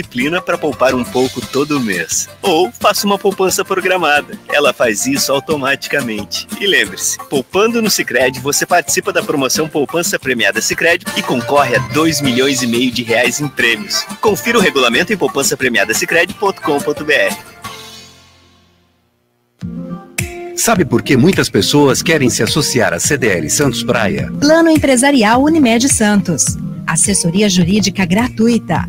disciplina para poupar um pouco todo mês. Ou faça uma poupança programada. Ela faz isso automaticamente. E lembre-se, poupando no Sicredi, você participa da promoção Poupança Premiada Sicredi e concorre a 2 milhões e meio de reais em prêmios. Confira o regulamento em poupancapremiadasicredi.com.br. Sabe por que muitas pessoas querem se associar à CDL Santos Praia? Plano Empresarial Unimed Santos. Assessoria Jurídica Gratuita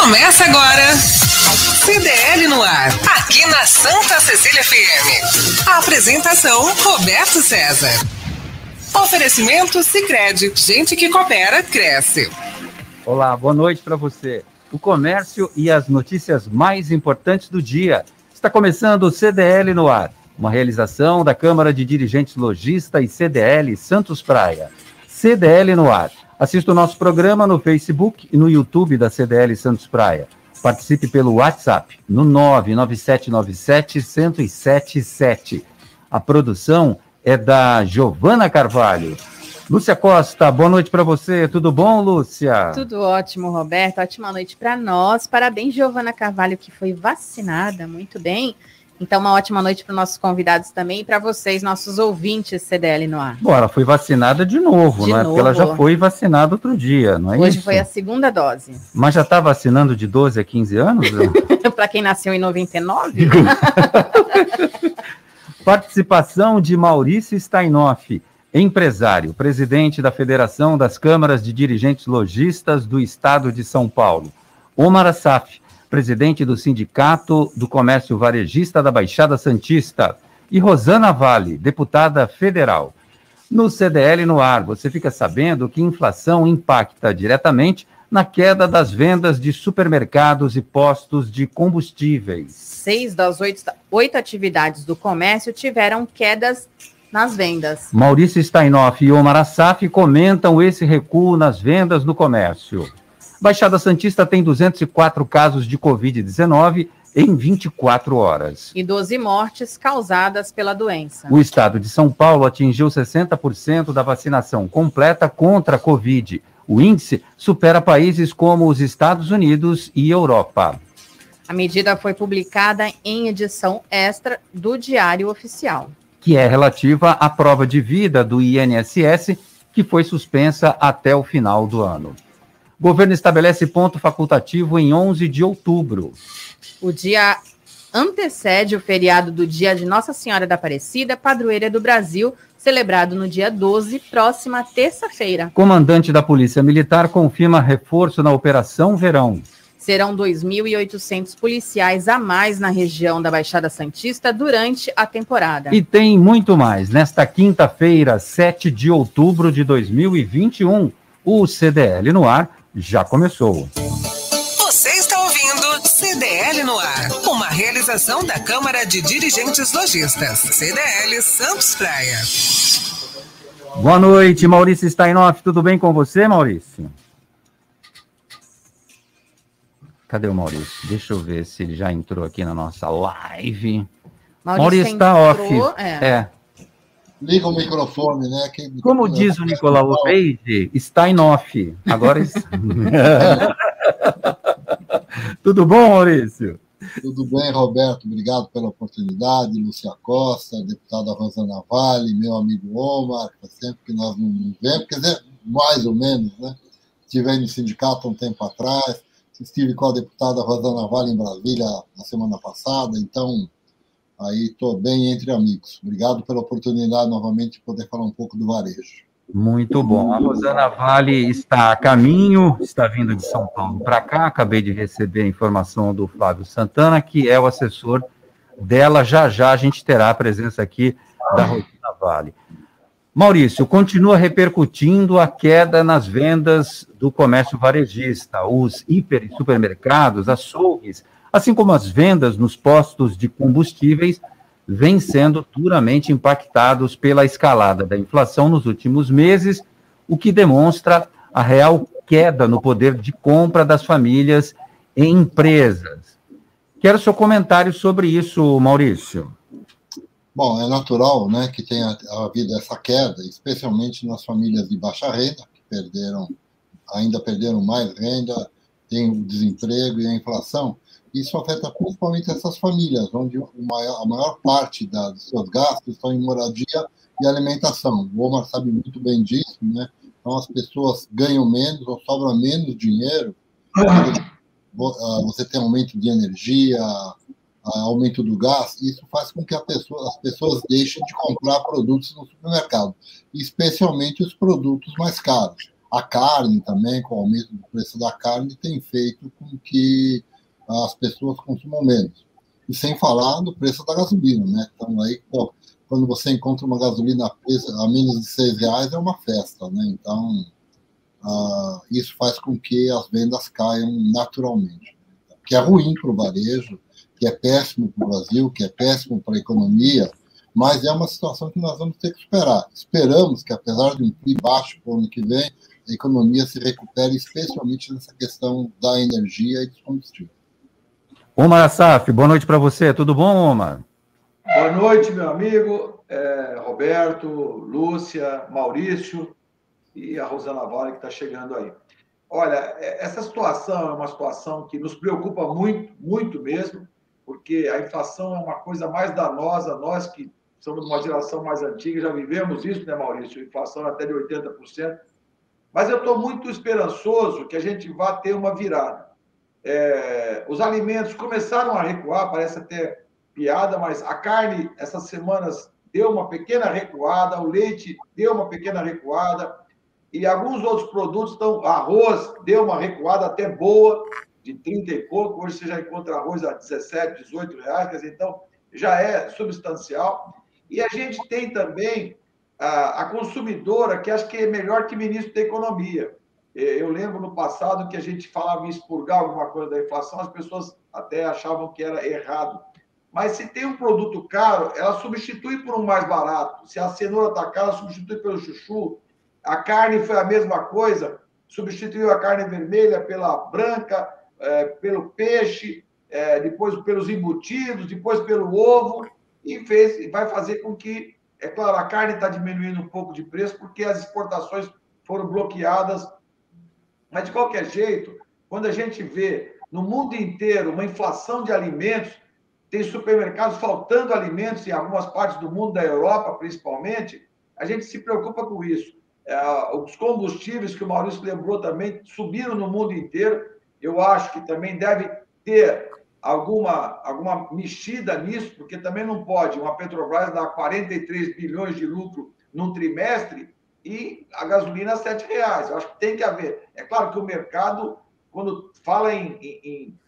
Começa agora. CDL no ar, aqui na Santa Cecília FM. A apresentação Roberto César. Oferecimento Sicredi, gente que coopera cresce. Olá, boa noite para você. O comércio e as notícias mais importantes do dia. Está começando o CDL no ar, uma realização da Câmara de Dirigentes Logista e CDL Santos Praia. CDL no ar Assista o nosso programa no Facebook e no YouTube da CDL Santos Praia. Participe pelo WhatsApp no 99797-1077. A produção é da Giovana Carvalho. Lúcia Costa, boa noite para você. Tudo bom, Lúcia? Tudo ótimo, Roberto. Ótima noite para nós. Parabéns, Giovana Carvalho, que foi vacinada. Muito bem. Então, uma ótima noite para os nossos convidados também e para vocês, nossos ouvintes CDL no ar. Bom, ela foi vacinada de novo, de não é? Porque ela já foi vacinada outro dia, não é Hoje isso? foi a segunda dose. Mas já está vacinando de 12 a 15 anos? para quem nasceu em 99? Participação de Maurício Steinoff, empresário, presidente da Federação das Câmaras de Dirigentes Logistas do Estado de São Paulo. Omar Assaf, presidente do Sindicato do Comércio Varejista da Baixada Santista, e Rosana Vale, deputada federal. No CDL no ar, você fica sabendo que inflação impacta diretamente na queda das vendas de supermercados e postos de combustíveis. Seis das oito, oito atividades do comércio tiveram quedas nas vendas. Maurício Steinoff e Omar Assaf comentam esse recuo nas vendas no comércio. Baixada Santista tem 204 casos de Covid-19 em 24 horas. E 12 mortes causadas pela doença. O estado de São Paulo atingiu 60% da vacinação completa contra a Covid. O índice supera países como os Estados Unidos e Europa. A medida foi publicada em edição extra do Diário Oficial. Que é relativa à prova de vida do INSS, que foi suspensa até o final do ano. Governo estabelece ponto facultativo em 11 de outubro. O dia antecede o feriado do Dia de Nossa Senhora da Aparecida, padroeira do Brasil, celebrado no dia 12, próxima terça-feira. Comandante da Polícia Militar confirma reforço na Operação Verão. Serão 2.800 policiais a mais na região da Baixada Santista durante a temporada. E tem muito mais. Nesta quinta-feira, 7 de outubro de 2021, o CDL no ar já começou. Você está ouvindo CDL no ar, uma realização da Câmara de Dirigentes Lojistas, CDL Santos Praia. Boa noite, Maurício Steinoff. Tudo bem com você, Maurício? Cadê o Maurício? Deixa eu ver se ele já entrou aqui na nossa live. Maurício está off. É. é. Liga o microfone, né? Quem... Como diz o Nicolau Reide, está em off. Agora. Tudo bom, Maurício? Tudo bem, Roberto. Obrigado pela oportunidade. Lúcia Costa, deputada Rosana Vale, meu amigo Omar, sempre que nós não vemos, quer dizer, mais ou menos, né? Estive no sindicato um tempo atrás, estive com a deputada Rosana Vale em Brasília na semana passada, então Aí estou bem entre amigos. Obrigado pela oportunidade novamente de poder falar um pouco do varejo. Muito bom. A Rosana Vale está a caminho, está vindo de São Paulo para cá. Acabei de receber a informação do Flávio Santana, que é o assessor dela. Já já a gente terá a presença aqui da Rosana Vale. Maurício, continua repercutindo a queda nas vendas do comércio varejista. Os hiper e supermercados, açougues, assim como as vendas nos postos de combustíveis, vêm sendo duramente impactados pela escalada da inflação nos últimos meses, o que demonstra a real queda no poder de compra das famílias em empresas. Quero seu comentário sobre isso, Maurício. Bom, é natural né, que tenha havido essa queda, especialmente nas famílias de baixa renda, que perderam, ainda perderam mais renda, tem o desemprego e a inflação. Isso afeta principalmente essas famílias, onde a maior parte dos seus gastos estão em moradia e alimentação. O Omar sabe muito bem disso, né? Então as pessoas ganham menos ou sobra menos dinheiro. Ah, você tem aumento de energia, aumento do gás, isso faz com que pessoa, as pessoas deixem de comprar produtos no supermercado, especialmente os produtos mais caros. A carne também, com o aumento do preço da carne, tem feito com que as pessoas consumam menos. E sem falar do preço da gasolina, né? Então aí, pô, quando você encontra uma gasolina a menos de seis reais, é uma festa, né? Então, uh, isso faz com que as vendas caiam naturalmente, que é ruim para o varejo, que é péssimo para o Brasil, que é péssimo para a economia, mas é uma situação que nós vamos ter que esperar. Esperamos que, apesar de um PIB baixo para o ano que vem, a economia se recupere, especialmente nessa questão da energia e dos combustíveis. Omar Assaf, boa noite para você. Tudo bom, Omar? Boa noite, meu amigo é, Roberto, Lúcia, Maurício e a Rosana Vale que está chegando aí. Olha, é, essa situação é uma situação que nos preocupa muito, muito mesmo porque a inflação é uma coisa mais danosa, nós que somos uma geração mais antiga, já vivemos isso, né, Maurício? Inflação até de 80%. Mas eu estou muito esperançoso que a gente vá ter uma virada. É, os alimentos começaram a recuar, parece até piada, mas a carne, essas semanas, deu uma pequena recuada, o leite deu uma pequena recuada, e alguns outros produtos estão. Arroz deu uma recuada até boa, de 30 e pouco, hoje você já encontra arroz a 17, 18 reais, dizer, então já é substancial. E a gente tem também a, a consumidora, que acho que é melhor que ministro da Economia. Eu lembro no passado que a gente falava em expurgar alguma coisa da inflação, as pessoas até achavam que era errado. Mas se tem um produto caro, ela substitui por um mais barato. Se a cenoura está cara, substitui pelo chuchu. A carne foi a mesma coisa, substituiu a carne vermelha pela branca é, pelo peixe, é, depois pelos embutidos, depois pelo ovo, e fez, vai fazer com que, é claro, a carne está diminuindo um pouco de preço, porque as exportações foram bloqueadas. Mas, de qualquer jeito, quando a gente vê no mundo inteiro uma inflação de alimentos, tem supermercados faltando alimentos em algumas partes do mundo, da Europa principalmente, a gente se preocupa com isso. É, os combustíveis, que o Maurício lembrou também, subiram no mundo inteiro eu acho que também deve ter alguma, alguma mexida nisso, porque também não pode uma Petrobras dar 43 bilhões de lucro num trimestre e a gasolina a R$ reais. Eu acho que tem que haver. É claro que o mercado, quando fala em, em, em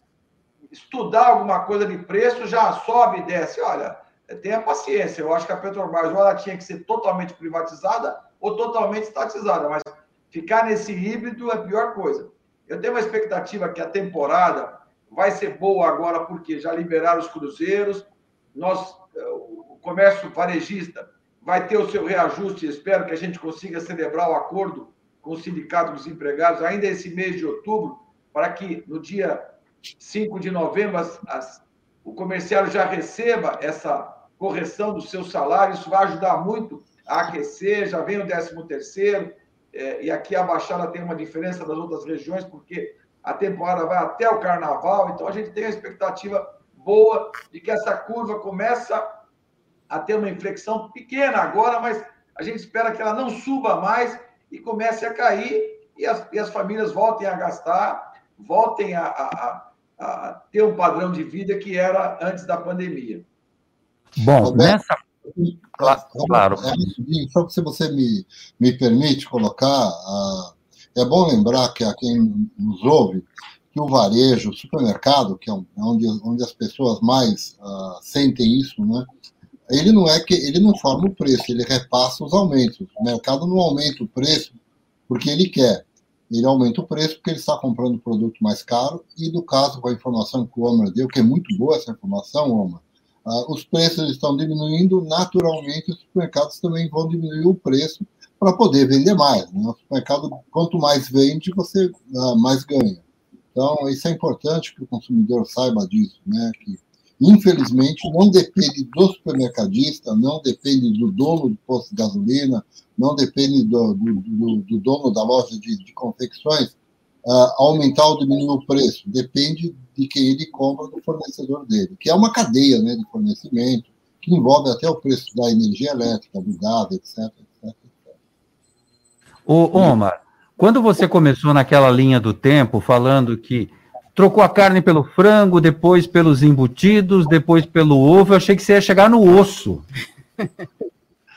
estudar alguma coisa de preço, já sobe e desce. Olha, tenha paciência. Eu acho que a Petrobras ou ela tinha que ser totalmente privatizada ou totalmente estatizada, mas ficar nesse híbrido é a pior coisa. Eu tenho uma expectativa que a temporada vai ser boa agora, porque já liberaram os cruzeiros, nós, o comércio varejista vai ter o seu reajuste. Espero que a gente consiga celebrar o acordo com o Sindicato dos Empregados ainda esse mês de outubro, para que no dia 5 de novembro as, as, o comerciário já receba essa correção do seu salário. Isso vai ajudar muito a aquecer. Já vem o 13 terceiro, é, e aqui a Baixada tem uma diferença das outras regiões, porque a temporada vai até o carnaval, então a gente tem a expectativa boa de que essa curva começa a ter uma inflexão pequena agora, mas a gente espera que ela não suba mais e comece a cair e as, e as famílias voltem a gastar, voltem a, a, a, ter um padrão de vida que era antes da pandemia. Bom, nessa Claro. claro. É, só que se você me, me permite colocar, uh, é bom lembrar que a quem nos ouve que o varejo, o supermercado, que é, é onde, onde as pessoas mais uh, sentem isso, né? Ele não é que ele não forma o preço, ele repassa os aumentos. O mercado não aumenta o preço porque ele quer. Ele aumenta o preço porque ele está comprando o produto mais caro e, no caso, com a informação que o Omar deu, que é muito boa essa informação, Omar, uh, os preços estão diminuindo, naturalmente os supermercados também vão diminuir o preço para poder vender mais. Né? O supermercado, quanto mais vende, você uh, mais ganha. Então, isso é importante que o consumidor saiba disso, né? que infelizmente, não depende do supermercadista, não depende do dono do posto de gasolina, não depende do, do, do, do dono da loja de, de confecções uh, aumentar ou diminuir o preço. Depende de quem ele compra do fornecedor dele, que é uma cadeia né, de fornecimento, que envolve até o preço da energia elétrica, do gás, etc. etc, etc. Omar, quando você começou naquela linha do tempo, falando que trocou a carne pelo frango, depois pelos embutidos, depois pelo ovo. Eu achei que você ia chegar no osso.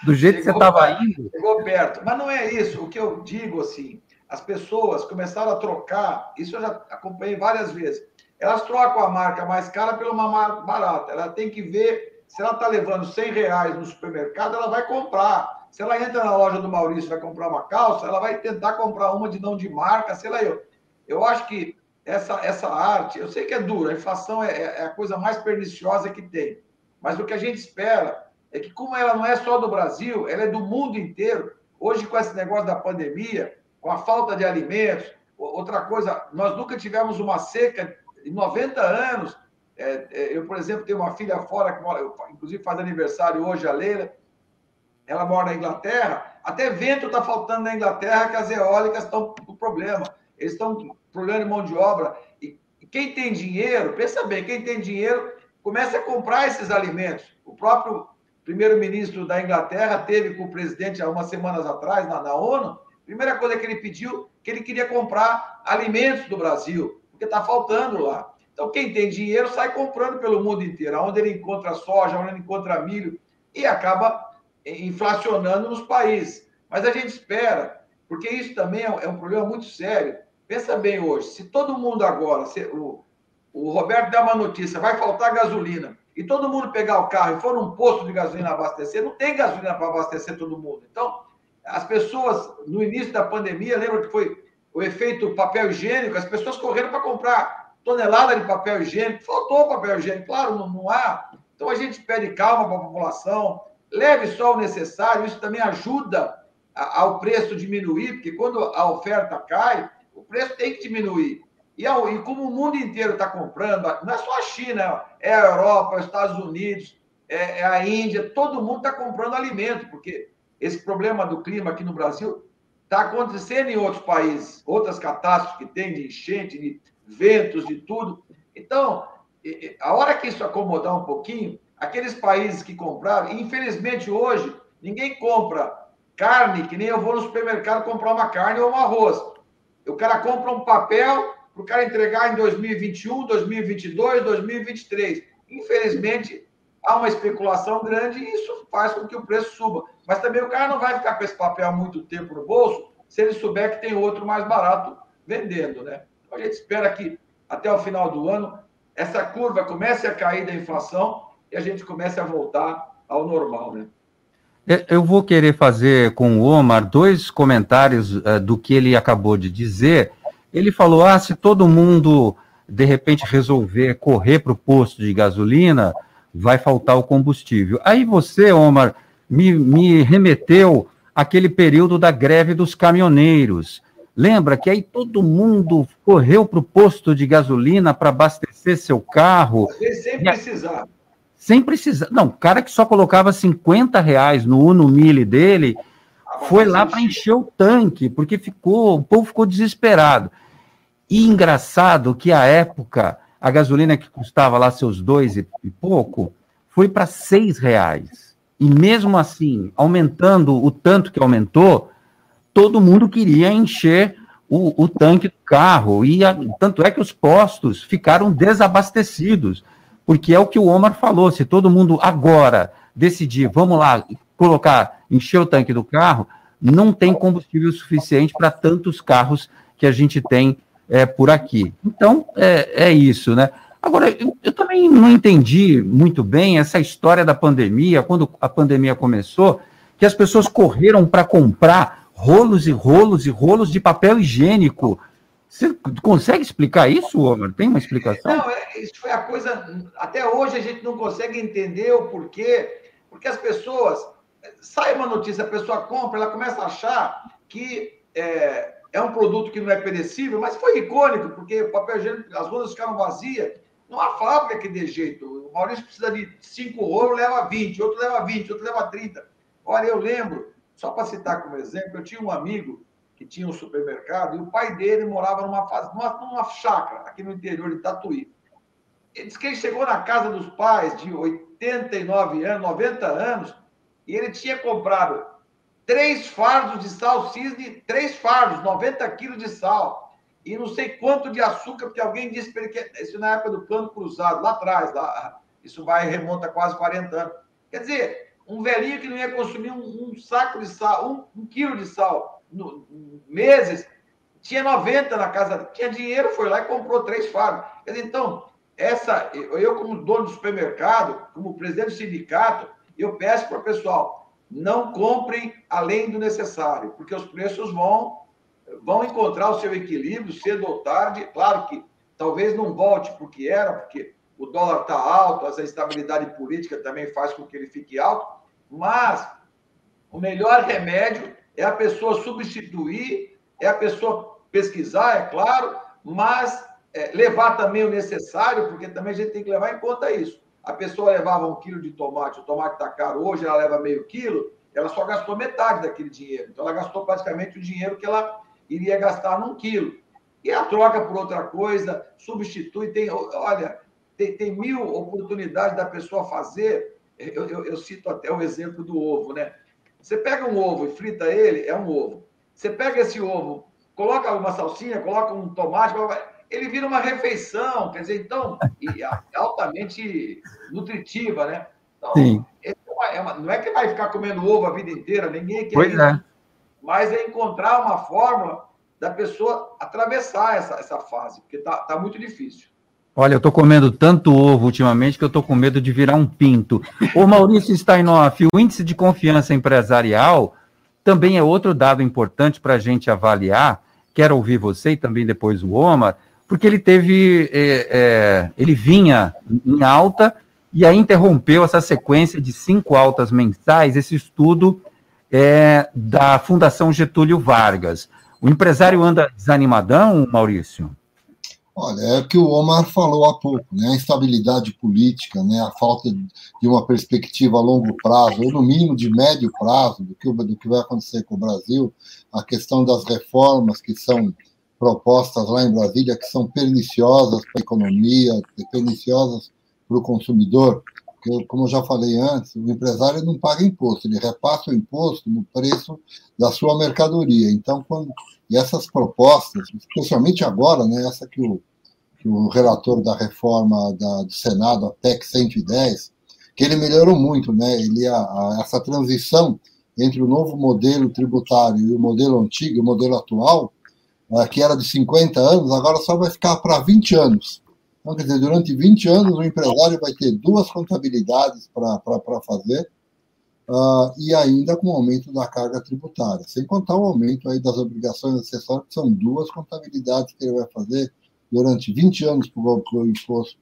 Do jeito chegou, que você estava indo. Chegou perto. Mas não é isso. O que eu digo, assim, as pessoas começaram a trocar, isso eu já acompanhei várias vezes. Elas trocam a marca mais cara pela uma marca barata. Ela tem que ver se ela está levando 100 reais no supermercado, ela vai comprar. Se ela entra na loja do Maurício e vai comprar uma calça, ela vai tentar comprar uma de não de marca, sei lá eu. Eu acho que essa, essa arte, eu sei que é dura, a inflação é, é, a coisa mais perniciosa que tem, mas o que a gente espera é que, como ela não é só do Brasil, ela é do mundo inteiro. Hoje, com esse negócio da pandemia, com a falta de alimentos, outra coisa, nós nunca tivemos uma seca em 90 anos. É, é, eu, por exemplo, tenho uma filha fora, que mora, inclusive faz aniversário hoje, a Leila, ela mora na Inglaterra. Até vento está faltando na Inglaterra, que as eólicas estão com problema. Eles estão problema de mão de obra. E quem tem dinheiro, pensa bem, quem tem dinheiro começa a comprar esses alimentos. O próprio primeiro-ministro da Inglaterra teve com o presidente há umas semanas atrás, na, na ONU, primeira coisa que ele pediu, que ele queria comprar alimentos do Brasil, porque está faltando lá. Então, quem tem dinheiro sai comprando pelo mundo inteiro, onde ele encontra soja, onde ele encontra milho, e acaba inflacionando nos países. Mas a gente espera, porque isso também é um é problema muito sério. Pensa bem hoje, se todo mundo agora, se, o, o Roberto der uma notícia, vai faltar gasolina, e todo mundo pegar o carro e for num posto de gasolina abastecer, não tem gasolina para abastecer todo mundo. Então, as pessoas, no início da pandemia, lembra que foi o efeito papel higiênico, as pessoas correram para comprar tonelada de papel higiênico, faltou papel higiênico, claro, não, não há. Então, a gente pede calma para a população, leve só o necessário, isso também ajuda ao preço diminuir, porque quando a oferta cai, o preço tem que diminuir. E, e como o mundo inteiro está comprando, não é só a China, é a Europa, é os Estados Unidos, é, é a Índia, todo mundo está comprando alimento, porque esse problema do clima aqui no Brasil está acontecendo em outros países, outras catástrofes que tem de enchente, de ventos, de tudo. Então, a hora que isso acomodar um pouquinho, aqueles países que compraram, infelizmente hoje, ninguém compra carne, que nem eu vou no supermercado comprar uma carne ou um arroz. O cara compra um papel para o cara entregar em 2021, 2022, 2023. Infelizmente, há uma especulação grande e isso faz com que o preço suba. Mas também o cara não vai ficar com esse papel muito tempo no bolso se ele souber que tem outro mais barato vendendo, né? Então a gente espera que até o final do ano essa curva comece a cair da inflação e a gente comece a voltar ao normal, né? É, eu vou querer fazer com o Omar dois comentários uh, do que ele acabou de dizer. Ele falou: ah, se todo mundo de repente resolver correr para o posto de gasolina, vai faltar o combustível. Aí você, Omar, me, me remeteu àquele período da greve dos caminhoneiros. Lembra que aí todo mundo correu para o posto de gasolina para abastecer seu carro? Sem precisar sem precisar. Não, o cara que só colocava 50 reais no Uno Mille dele foi lá para encher o tanque, porque ficou, o povo ficou desesperado. E engraçado que a época, a gasolina que custava lá seus dois e, pouco, foi para seis reais. E mesmo assim, aumentando o tanto que aumentou, todo mundo queria encher o, o tanque do carro. E a, tanto é que os postos ficaram desabastecidos porque é o que o Omar falou, se todo mundo agora decidir, vamos lá, colocar, encher o tanque do carro, não tem combustível suficiente para tantos carros que a gente tem é, por aqui. Então, é, é isso, né? Agora, eu, eu, também não entendi muito bem essa história da pandemia, quando a pandemia começou, que as pessoas correram para comprar rolos e rolos e rolos de papel higiênico. Você consegue explicar isso, Omar? Tem uma explicação? Não, é, isso foi a coisa. Até hoje a gente não consegue entender o porquê, porque as pessoas. Sai uma notícia, a pessoa compra, ela começa a achar que é, é um produto que não é perecível, mas foi icônico, porque o papel higiênico, as rolas ficaram vazias. Não há fábrica que dê jeito. O Maurício precisa de cinco rolos, leva 20, outro leva 20, outro leva 30. Olha, eu lembro, só para citar como exemplo, eu tinha um amigo que tinha um supermercado e o pai dele morava numa, numa, numa chácara aqui no interior de Tatuí. Ele disse que ele chegou na casa dos pais de 89 anos, 90 anos, e ele tinha comprado três fardos de sal cisne, três fardos, 90 quilos de sal e não sei quanto de açúcar, porque alguém disse para ele que isso na época do plano cruzado, lá atrás, lá, isso vai remonta quase 40 anos. Quer dizer, um velhinho que não ia consumir um, um saco de sal, um, um quilo de sal, no, meses, tinha 90 na casa, tinha dinheiro, foi lá e comprou três dizer, então, essa, eu como dono do supermercado, como presidente do sindicato, eu peço para o pessoal, não comprem além do necessário, porque os preços vão vão encontrar o seu equilíbrio cedo ou tarde. Claro que talvez não volte para o que era, porque o dólar está alto, essa instabilidade política também faz com que ele fique alto, mas o melhor remédio é a pessoa substituir, é a pessoa pesquisar, é claro, mas é, levar também o necessário, porque também a gente tem que levar em conta isso. A pessoa levava um quilo de tomate, o tomate está caro hoje, ela leva meio quilo, ela só gastou metade daquele dinheiro. Então, ela gastou praticamente o dinheiro que ela iria gastar num quilo. E a troca por outra coisa, substitui, tem, olha, tem, tem mil oportunidades da pessoa fazer. Eu, eu, eu, cito até o exemplo do ovo, né? Você pega um ovo e frita ele, é um ovo. Você pega esse ovo, coloca uma salsinha, coloca um tomate, ele vira uma refeição, quer dizer, então, e é altamente nutritiva, né? Então, Sim. É uma, é uma, não é que vai ficar comendo ovo a vida inteira, ninguém quer. Pois isso. é mas é encontrar uma fórmula da pessoa atravessar essa, essa fase, porque está tá muito difícil. Olha, eu estou comendo tanto ovo ultimamente que eu estou com medo de virar um pinto. O Maurício Steinoff, o índice de confiança empresarial também é outro dado importante para a gente avaliar. Quero ouvir você e também depois o Omar, porque ele teve, é, é, ele vinha em alta e aí interrompeu essa sequência de cinco altas mensais, esse estudo é, da Fundação Getúlio Vargas. O empresário anda desanimadão, Maurício? Olha, é o que o Omar falou há pouco, né? A instabilidade política, né? a falta de uma perspectiva a longo prazo, ou no mínimo de médio prazo, do que, do que vai acontecer com o Brasil, a questão das reformas que são propostas lá em Brasília, que são perniciosas para a economia, perniciosas para o consumidor como eu já falei antes, o empresário não paga imposto, ele repassa o imposto no preço da sua mercadoria. Então, quando, e essas propostas, especialmente agora, né, essa que o, que o relator da reforma da, do Senado, a PEC 110, que ele melhorou muito, né? Ele a, a, essa transição entre o novo modelo tributário e o modelo antigo, o modelo atual, uh, que era de 50 anos, agora só vai ficar para 20 anos. Então, quer dizer, durante 20 anos, o empresário vai ter duas contabilidades para fazer, uh, e ainda com o aumento da carga tributária, sem contar o aumento aí das obrigações acessórias, que são duas contabilidades que ele vai fazer durante 20 anos para o imposto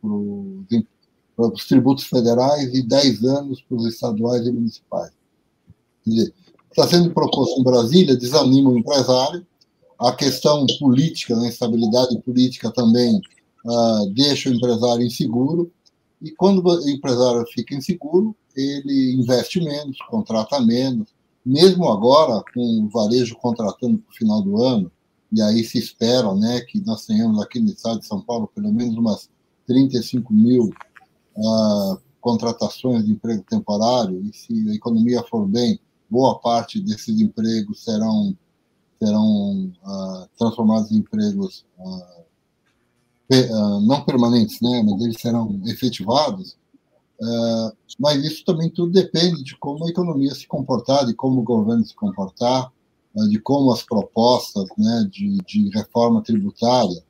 para os tributos federais e 10 anos para os estaduais e municipais. Quer dizer, está sendo proposto em Brasília, desanima o empresário, a questão política, a né, instabilidade política também uh, deixa o empresário inseguro, e quando o empresário fica inseguro, ele investe menos, contrata menos, mesmo agora com o varejo contratando para o final do ano, e aí se espera né, que nós tenhamos aqui no estado de São Paulo pelo menos umas 35 mil uh, contratações de emprego temporário, e se a economia for bem, boa parte desses empregos serão, serão uh, transformados em empregos uh, não permanentes, né, mas eles serão efetivados, uh, mas isso também tudo depende de como a economia se comportar, de como o governo se comportar, uh, de como as propostas né, de, de reforma tributária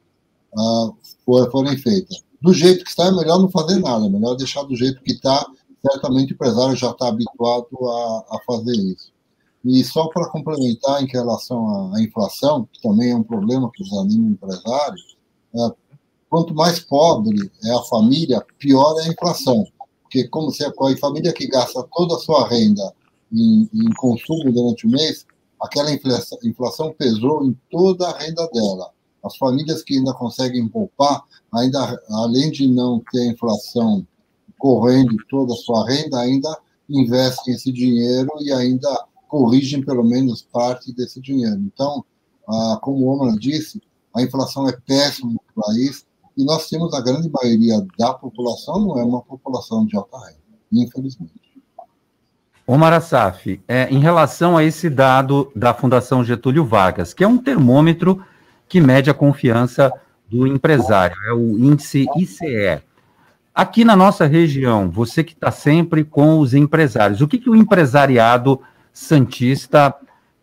forem feitas. do jeito que está, é melhor não fazer nada, é melhor deixar do jeito que está. Certamente o empresário já está habituado a, a fazer isso. E só para complementar em relação à inflação, que também é um problema que os o empresário, quanto mais pobre é a família, pior é a inflação. Porque como se a família que gasta toda a sua renda em, em consumo durante o mês, aquela inflação, inflação pesou em toda a renda dela. As famílias que ainda conseguem poupar, ainda além de não ter inflação correndo toda a sua renda, ainda investem esse dinheiro e ainda corrigem pelo menos parte desse dinheiro. Então, ah, como o Omar disse, a inflação é péssima no país e nós temos a grande maioria da população não é uma população de alta renda, infelizmente. Omar Assaf, é, em relação a esse dado da Fundação Getúlio Vargas, que é um termômetro que mede a confiança do empresário, é o índice ICE. Aqui na nossa região, você que está sempre com os empresários, o que, que o empresariado Santista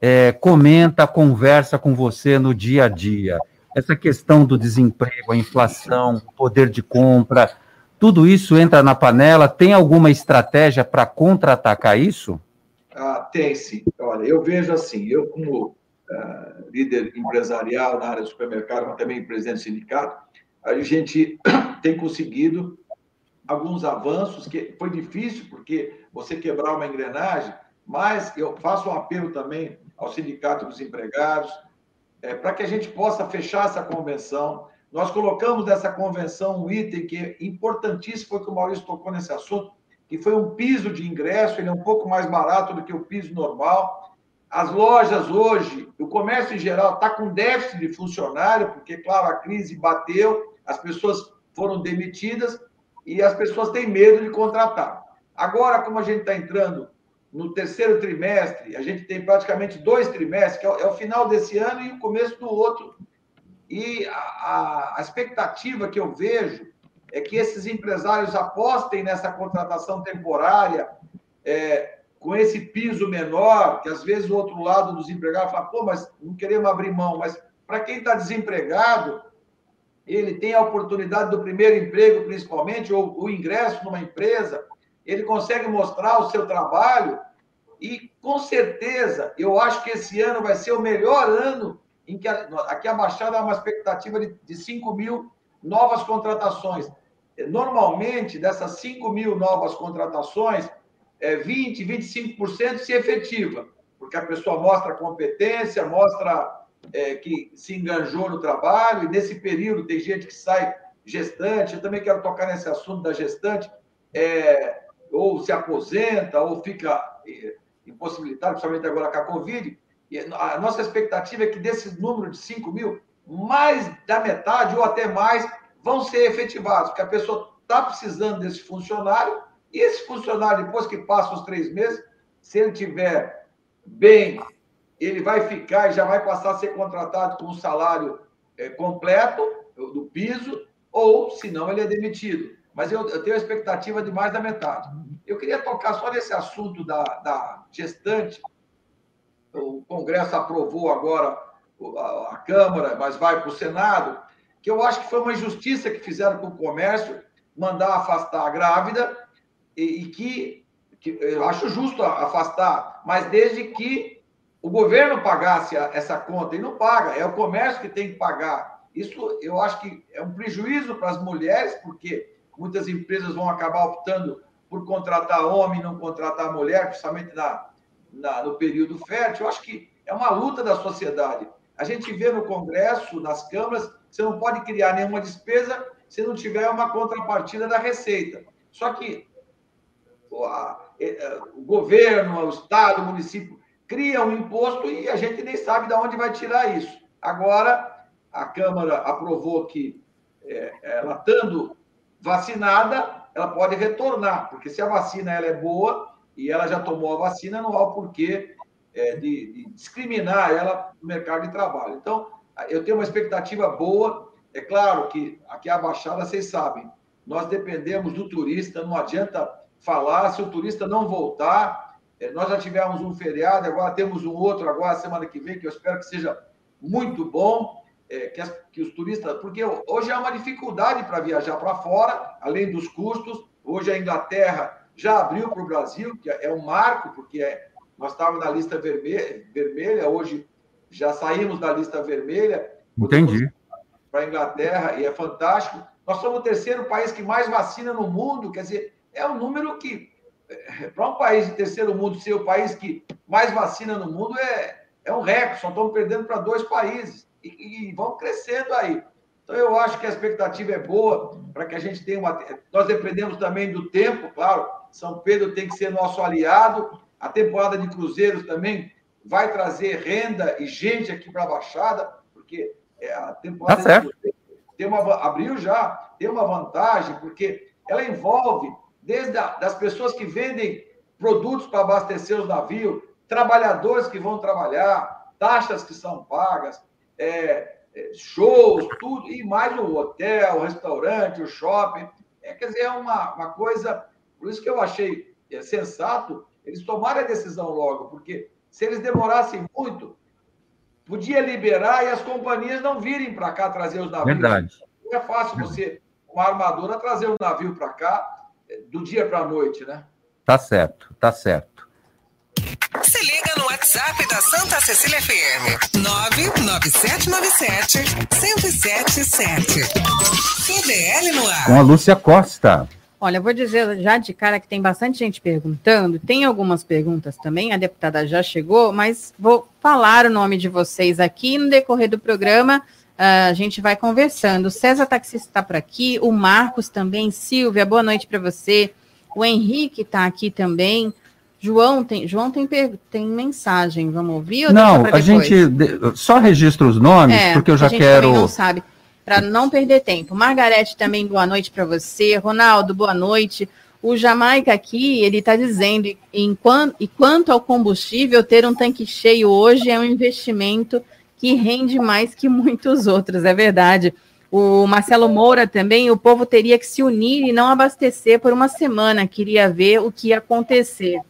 é, comenta, conversa com você no dia a dia? Essa questão do desemprego, a inflação, o poder de compra, tudo isso entra na panela? Tem alguma estratégia para contra-atacar isso? Ah, tem sim. Olha, eu vejo assim, eu como uh, líder empresarial na área do supermercado, mas também presidente do sindicato, a gente tem conseguido alguns avanços que foi difícil porque você quebrar uma engrenagem mas eu faço um apelo também ao Sindicato dos Empregados, é, para que a gente possa fechar essa convenção. Nós colocamos nessa convenção um item que é importantíssimo, foi que o Maurício tocou nesse assunto, que foi um piso de ingresso, ele é um pouco mais barato do que o piso normal. As lojas hoje, o comércio em geral está com déficit de funcionário, porque, claro, a crise bateu, as pessoas foram demitidas e as pessoas têm medo de contratar. Agora, como a gente está entrando no terceiro trimestre, a gente tem praticamente dois trimestres, que é o, é final desse ano e o começo do outro. E a, a, a, expectativa que eu vejo é que esses empresários apostem nessa contratação temporária, é, com esse piso menor, que às vezes o outro lado dos empregados fala, pô, mas não queremos abrir mão. Mas para quem está desempregado, ele tem a oportunidade do primeiro emprego, principalmente, ou o ingresso numa empresa, ele consegue mostrar o seu trabalho e, com certeza, eu acho que esse ano vai ser o melhor ano em que a, aqui a Baixada há uma expectativa de, de 5 mil novas contratações. Normalmente, dessas 5 mil novas contratações, é 20, 25% se efetiva, porque a pessoa mostra competência, mostra é, que se enganjou no trabalho, e nesse período tem gente que sai gestante, eu também quero tocar nesse assunto da gestante, é, ou se aposenta, ou fica eh, impossibilitado, principalmente agora com a Covid. E a nossa expectativa é que desse número de 5 mil, mais da metade ou até mais vão ser efetivados, porque a pessoa está precisando desse funcionário, e esse funcionário, depois que passa os três meses, se ele tiver bem, ele vai ficar e já vai passar a ser contratado com o salário é, completo do piso, ou, se não, ele é demitido mas eu, eu tenho a expectativa de mais da metade. Eu queria tocar só nesse assunto da, da gestante. O Congresso aprovou agora a, a Câmara, mas vai para o Senado, que eu acho que foi uma injustiça que fizeram com o comércio, mandar afastar a grávida, e, e que, que, eu acho justo afastar, mas desde que o governo pagasse a, essa conta, e não paga, é o comércio que tem que pagar. Isso eu acho que é um prejuízo para as mulheres, porque Muitas empresas vão acabar optando por contratar homem, não contratar mulher, principalmente na, na, no período fértil. Eu acho que é uma luta da sociedade. A gente vê no Congresso, nas câmaras, você não pode criar nenhuma despesa se não tiver uma contrapartida da receita. Só que o, a, é, o governo, o Estado, o município cria um imposto e a gente nem sabe de onde vai tirar isso. Agora, a Câmara aprovou que, é, ela estando vacinada, ela pode retornar, porque se a vacina ela é boa e ela já tomou a vacina, não há o porquê é, de, de, discriminar ela no mercado de trabalho. Então, eu tenho uma expectativa boa. É claro que aqui a Baixada, vocês sabem, nós dependemos do turista, não adianta falar, se o turista não voltar, é, nós já tivemos um feriado, agora temos um outro, agora semana que vem, que eu espero que seja muito bom. É, que, as, que os turistas. Porque hoje há uma dificuldade para viajar para fora, além dos custos. Hoje a Inglaterra já abriu para o Brasil, que é um marco, porque é, nós estávamos na lista vermelha, vermelha, hoje já saímos da lista vermelha. Entendi. Para a Inglaterra, e é fantástico. Nós somos o terceiro país que mais vacina no mundo, quer dizer, é um número que, é, para um país de terceiro mundo ser o país que mais vacina no mundo, é, é um recorde, só estamos perdendo para dois países e, e vão crescendo aí. Então, eu acho que a expectativa é boa para que a gente tenha uma. Nós dependemos também do tempo, claro. São Pedro tem que ser nosso aliado. A temporada de cruzeiros também vai trazer renda e gente aqui para a Baixada, porque é, a temporada tá tem uma, abriu já, tem uma vantagem, porque ela envolve desde a, das pessoas que vendem produtos para abastecer os navios, trabalhadores que vão trabalhar, taxas que são pagas, é, é, shows, tudo, e mais o hotel, o restaurante, o shopping. É, quer dizer, é uma, uma coisa. Por isso que eu achei é, sensato eles tomarem a decisão logo, porque se eles demorassem muito, podia liberar e as companhias não virem para cá trazer os navios. Verdade. Não é fácil você, uma armadora, trazer um navio para cá é, do dia para a noite, né? Tá certo, tá certo. Se liga no WhatsApp da Santa Cecília FM. 99797 1077. CDL no ar. Com a Lúcia Costa. Olha, vou dizer já de cara que tem bastante gente perguntando, tem algumas perguntas também, a deputada já chegou, mas vou falar o nome de vocês aqui no decorrer do programa. Uh, a gente vai conversando. O César Taxista está por aqui, o Marcos também, Silvia, boa noite para você. O Henrique está aqui também. João tem, João tem, tem mensagem, vamos ouvir? não, a gente só registra os nomes, é, porque eu já a gente quero. não sabe, para não perder tempo. Margarete também, boa noite para você. Ronaldo, boa noite. O Jamaica aqui, ele está dizendo, enquanto, e quanto ao combustível, ter um tanque cheio hoje é um investimento que rende mais que muitos outros, é verdade. O Marcelo Moura também, o povo teria que se unir e não abastecer por uma semana, queria ver o que ia acontecer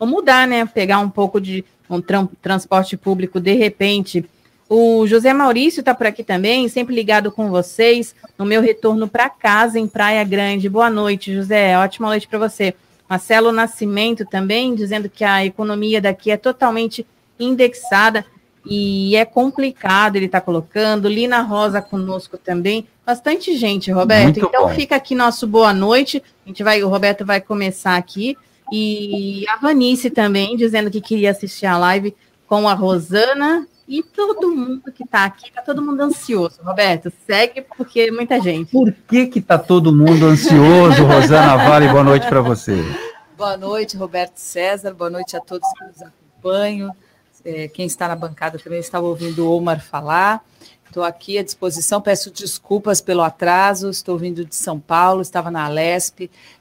ou mudar, né? Pegar um pouco de um tra transporte público de repente. O José Maurício está por aqui também, sempre ligado com vocês no meu retorno para casa em Praia Grande. Boa noite, José. Ótima noite para você. Marcelo Nascimento também dizendo que a economia daqui é totalmente indexada e é complicado, ele está colocando. Lina Rosa conosco também. Bastante gente, Roberto. Muito então bom. fica aqui nosso boa noite. A gente vai, o Roberto vai começar aqui. E a Vanice também, dizendo que queria assistir a live com a Rosana e todo mundo que está aqui, está todo mundo ansioso. Roberto, segue porque é muita gente. Por que que tá todo mundo ansioso, Rosana Vale? Boa noite para você. Boa noite, Roberto César. Boa noite a todos que nos acompanham. É, quem está na bancada também estava ouvindo o Omar falar. Estou aqui à disposição, peço desculpas pelo atraso, estou vindo de São Paulo, estava na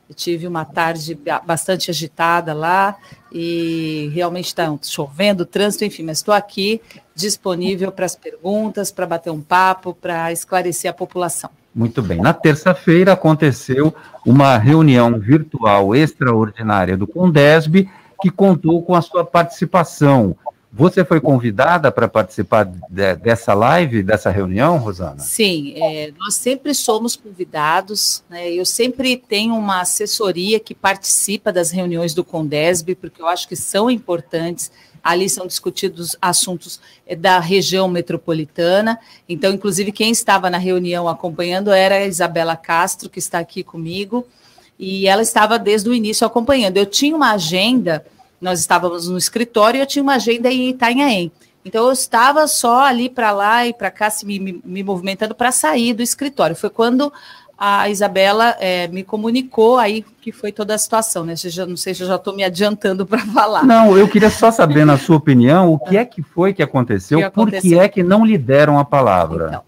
Alesp, tive uma tarde bastante agitada lá e realmente está chovendo, trânsito, enfim, mas estou aqui disponível para as perguntas, para bater um papo, para esclarecer a população. Muito bem. Na terça-feira aconteceu uma reunião virtual extraordinária do Condesb, que contou com a sua participação. Você foi convidada para participar de, dessa live, dessa reunião, Rosana? Sim, é, nós sempre somos convidados. Né, eu sempre tenho uma assessoria que participa das reuniões do Condesb, porque eu acho que são importantes. Ali são discutidos assuntos é, da região metropolitana. Então, inclusive, quem estava na reunião acompanhando era a Isabela Castro, que está aqui comigo, e ela estava desde o início acompanhando. Eu tinha uma agenda nós estávamos no escritório e eu tinha uma agenda em Itanhaém. Então eu estava só ali para lá e para cá, se me, me, me movimentando para sair do escritório. Foi quando a Isabela é, me comunicou aí que foi toda a situação, né? Já, não sei se eu já estou me adiantando para falar. Não, eu queria só saber, na sua opinião, o que é que foi que aconteceu, que aconteceu? por que é que não lhe deram a palavra? Então,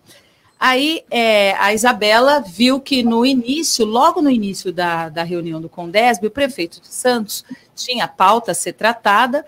Aí é, a Isabela viu que no início, logo no início da, da reunião do Condesb, o prefeito de Santos tinha pauta a ser tratada.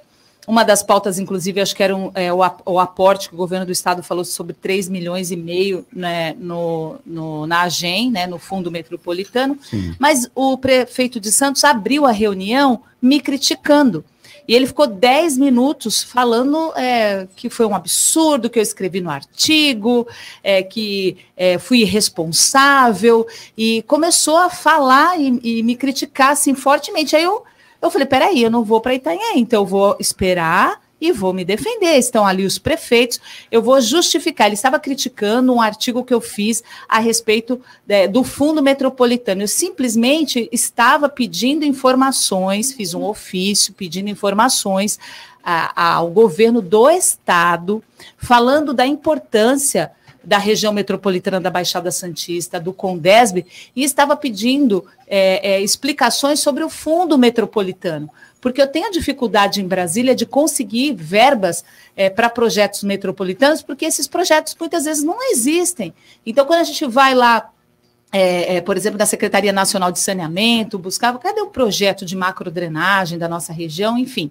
Uma das pautas, inclusive, acho que era um, é, o, o, aporte que o governo do estado falou sobre 3 milhões e meio né, no, no, na AGEM, né, no Fundo Metropolitano. Sim. Mas o prefeito de Santos abriu a reunião me criticando E ele ficou 10 minutos falando é, que foi um absurdo, que eu escrevi no artigo, é, que é, fui irresponsável, e começou a falar e, e, me criticar assim fortemente. Aí eu, eu falei: peraí, eu não vou para Itanhaém, então eu vou esperar e vou me defender. Estão ali os prefeitos, eu vou justificar. Ele estava criticando um artigo que eu fiz a respeito é, do fundo metropolitano. Eu simplesmente estava pedindo informações, fiz um ofício pedindo informações a, ao governo do estado, falando da importância da região metropolitana da Baixada Santista, do Condesb, e estava pedindo é, é, explicações sobre o fundo metropolitano porque eu tenho dificuldade em Brasília de conseguir verbas é, para projetos metropolitanos, porque esses projetos muitas vezes não existem. Então, quando a gente vai lá é, é, por exemplo, da Secretaria Nacional de Saneamento, buscava cadê o projeto de macrodrenagem da nossa região, enfim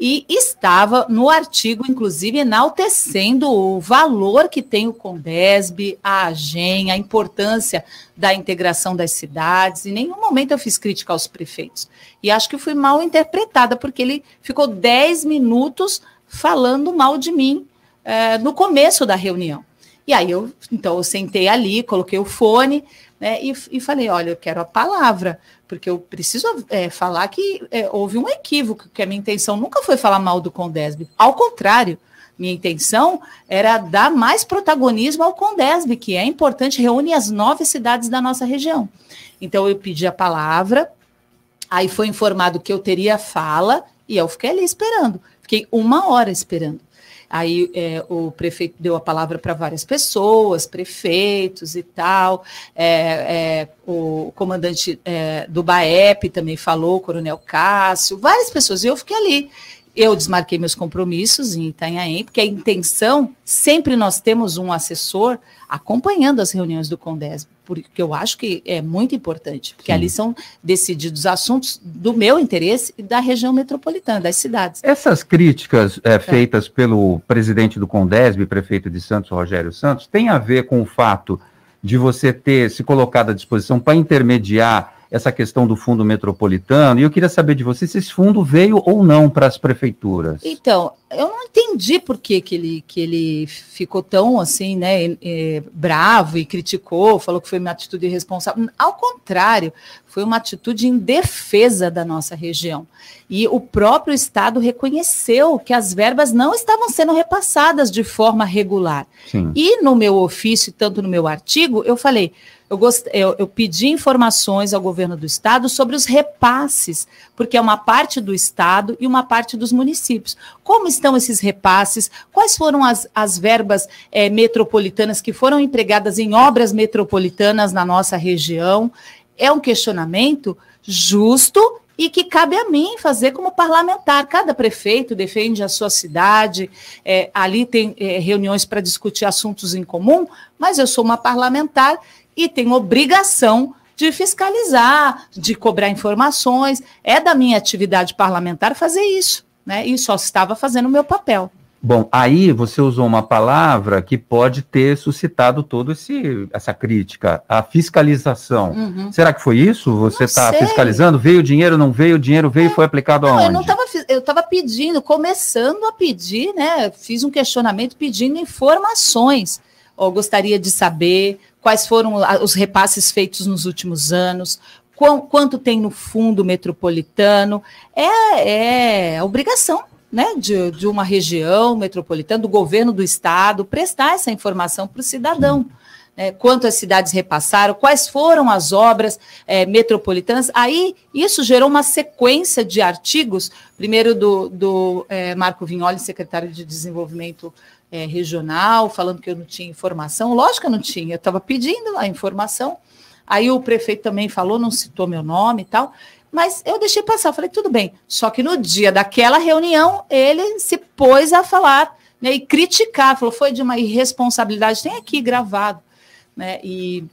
e estava no artigo, inclusive, enaltecendo o valor que tem o Condesb, a AGEM, a importância da integração das cidades. Em nenhum momento eu fiz crítica aos prefeitos. E acho que fui mal interpretada, porque ele ficou 10 minutos falando mal de mim é, no começo da reunião. E aí eu, então, eu sentei ali, coloquei o fone, né, e, e falei: olha, eu quero a palavra porque eu preciso é, falar que é, houve um equívoco, que a minha intenção nunca foi falar mal do Condesb. Ao contrário, minha intenção era dar mais protagonismo ao Condesb, que é importante, reúne as nove cidades da nossa região. Então eu pedi a palavra, aí foi informado que eu teria fala, e eu fiquei ali esperando. Fiquei uma hora esperando. Aí é, o prefeito deu a palavra para várias pessoas, prefeitos e tal. É, é, o comandante é, do BAEP também falou, Coronel Cássio, várias pessoas. E eu fiquei ali. Eu desmarquei meus compromissos em Itanhaém, porque a intenção, sempre nós temos um assessor acompanhando as reuniões do Condesb, porque eu acho que é muito importante, porque Sim. ali são decididos assuntos do meu interesse e da região metropolitana, das cidades. Essas críticas é, é. feitas pelo presidente do Condesb, prefeito de Santos, Rogério Santos, têm a ver com o fato de você ter se colocado à disposição para intermediar essa questão do fundo metropolitano, e eu queria saber de você se esse fundo veio ou não para as prefeituras. Então, eu não entendi por que, que, ele, que ele ficou tão assim, né, é, bravo e criticou, falou que foi uma atitude irresponsável. Ao contrário, foi uma atitude em defesa da nossa região. E o próprio Estado reconheceu que as verbas não estavam sendo repassadas de forma regular. Sim. E no meu ofício, tanto no meu artigo, eu falei eu, gost... eu, eu, pedi informações ao governo do estado sobre os repasses, porque é uma parte do estado e uma parte dos municípios. Como estão esses repasses? Quais foram as, as verbas é, metropolitanas que foram empregadas em obras metropolitanas na nossa região? É um questionamento justo e que cabe a mim fazer como parlamentar. Cada prefeito defende a sua cidade, é, ali tem é, reuniões para discutir assuntos em comum, mas eu sou uma parlamentar e tem obrigação de fiscalizar, de cobrar informações. É da minha atividade parlamentar fazer isso, né? E só estava fazendo o meu papel. Bom, aí você usou uma palavra que pode ter suscitado toda essa crítica, a fiscalização. Uhum. Será que foi isso? Você está fiscalizando? Veio o dinheiro, não veio, o dinheiro veio e é. foi aplicado não, aonde? Eu não estava, eu estava pedindo, começando a pedir, né? Fiz um questionamento pedindo informações. Eu gostaria de saber quais foram os repasses feitos nos últimos anos, quanto tem no fundo metropolitano. É, é obrigação né, de, de uma região metropolitana, do governo do estado, prestar essa informação para o cidadão. É, quantas cidades repassaram, quais foram as obras é, metropolitanas. Aí isso gerou uma sequência de artigos, primeiro do, do é, Marco Vignoli, secretário de Desenvolvimento é, regional, falando que eu não tinha informação. Lógico que eu não tinha, eu estava pedindo a informação. Aí o prefeito também falou, não citou meu nome e tal, mas eu deixei passar, falei, tudo bem. Só que no dia daquela reunião, ele se pôs a falar né, e criticar, falou, foi de uma irresponsabilidade, tem aqui gravado. Né, e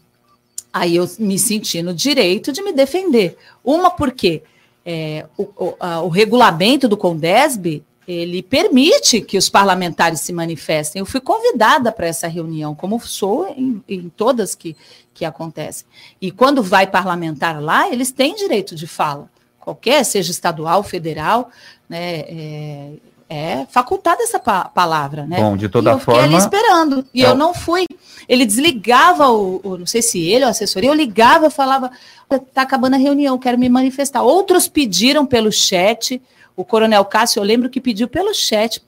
aí eu me senti no direito de me defender. Uma, porque é, o, o, a, o regulamento do Condesb ele permite que os parlamentares se manifestem. Eu fui convidada para essa reunião, como sou em, em, todas que, que acontecem. E quando vai parlamentar lá, eles têm direito de fala. qualquer, seja estadual, federal, né? É, é facultada essa pa palavra, né? Bom, de toda e eu forma. ali esperando. E É. eu não fui. Ele desligava o, o- não sei se ele ou a assessoria, eu ligava, falava, tá acabando a reunião, quero me manifestar. Outros pediram pelo chat. O Coronel Cássio, eu lembro que pediu pelo chat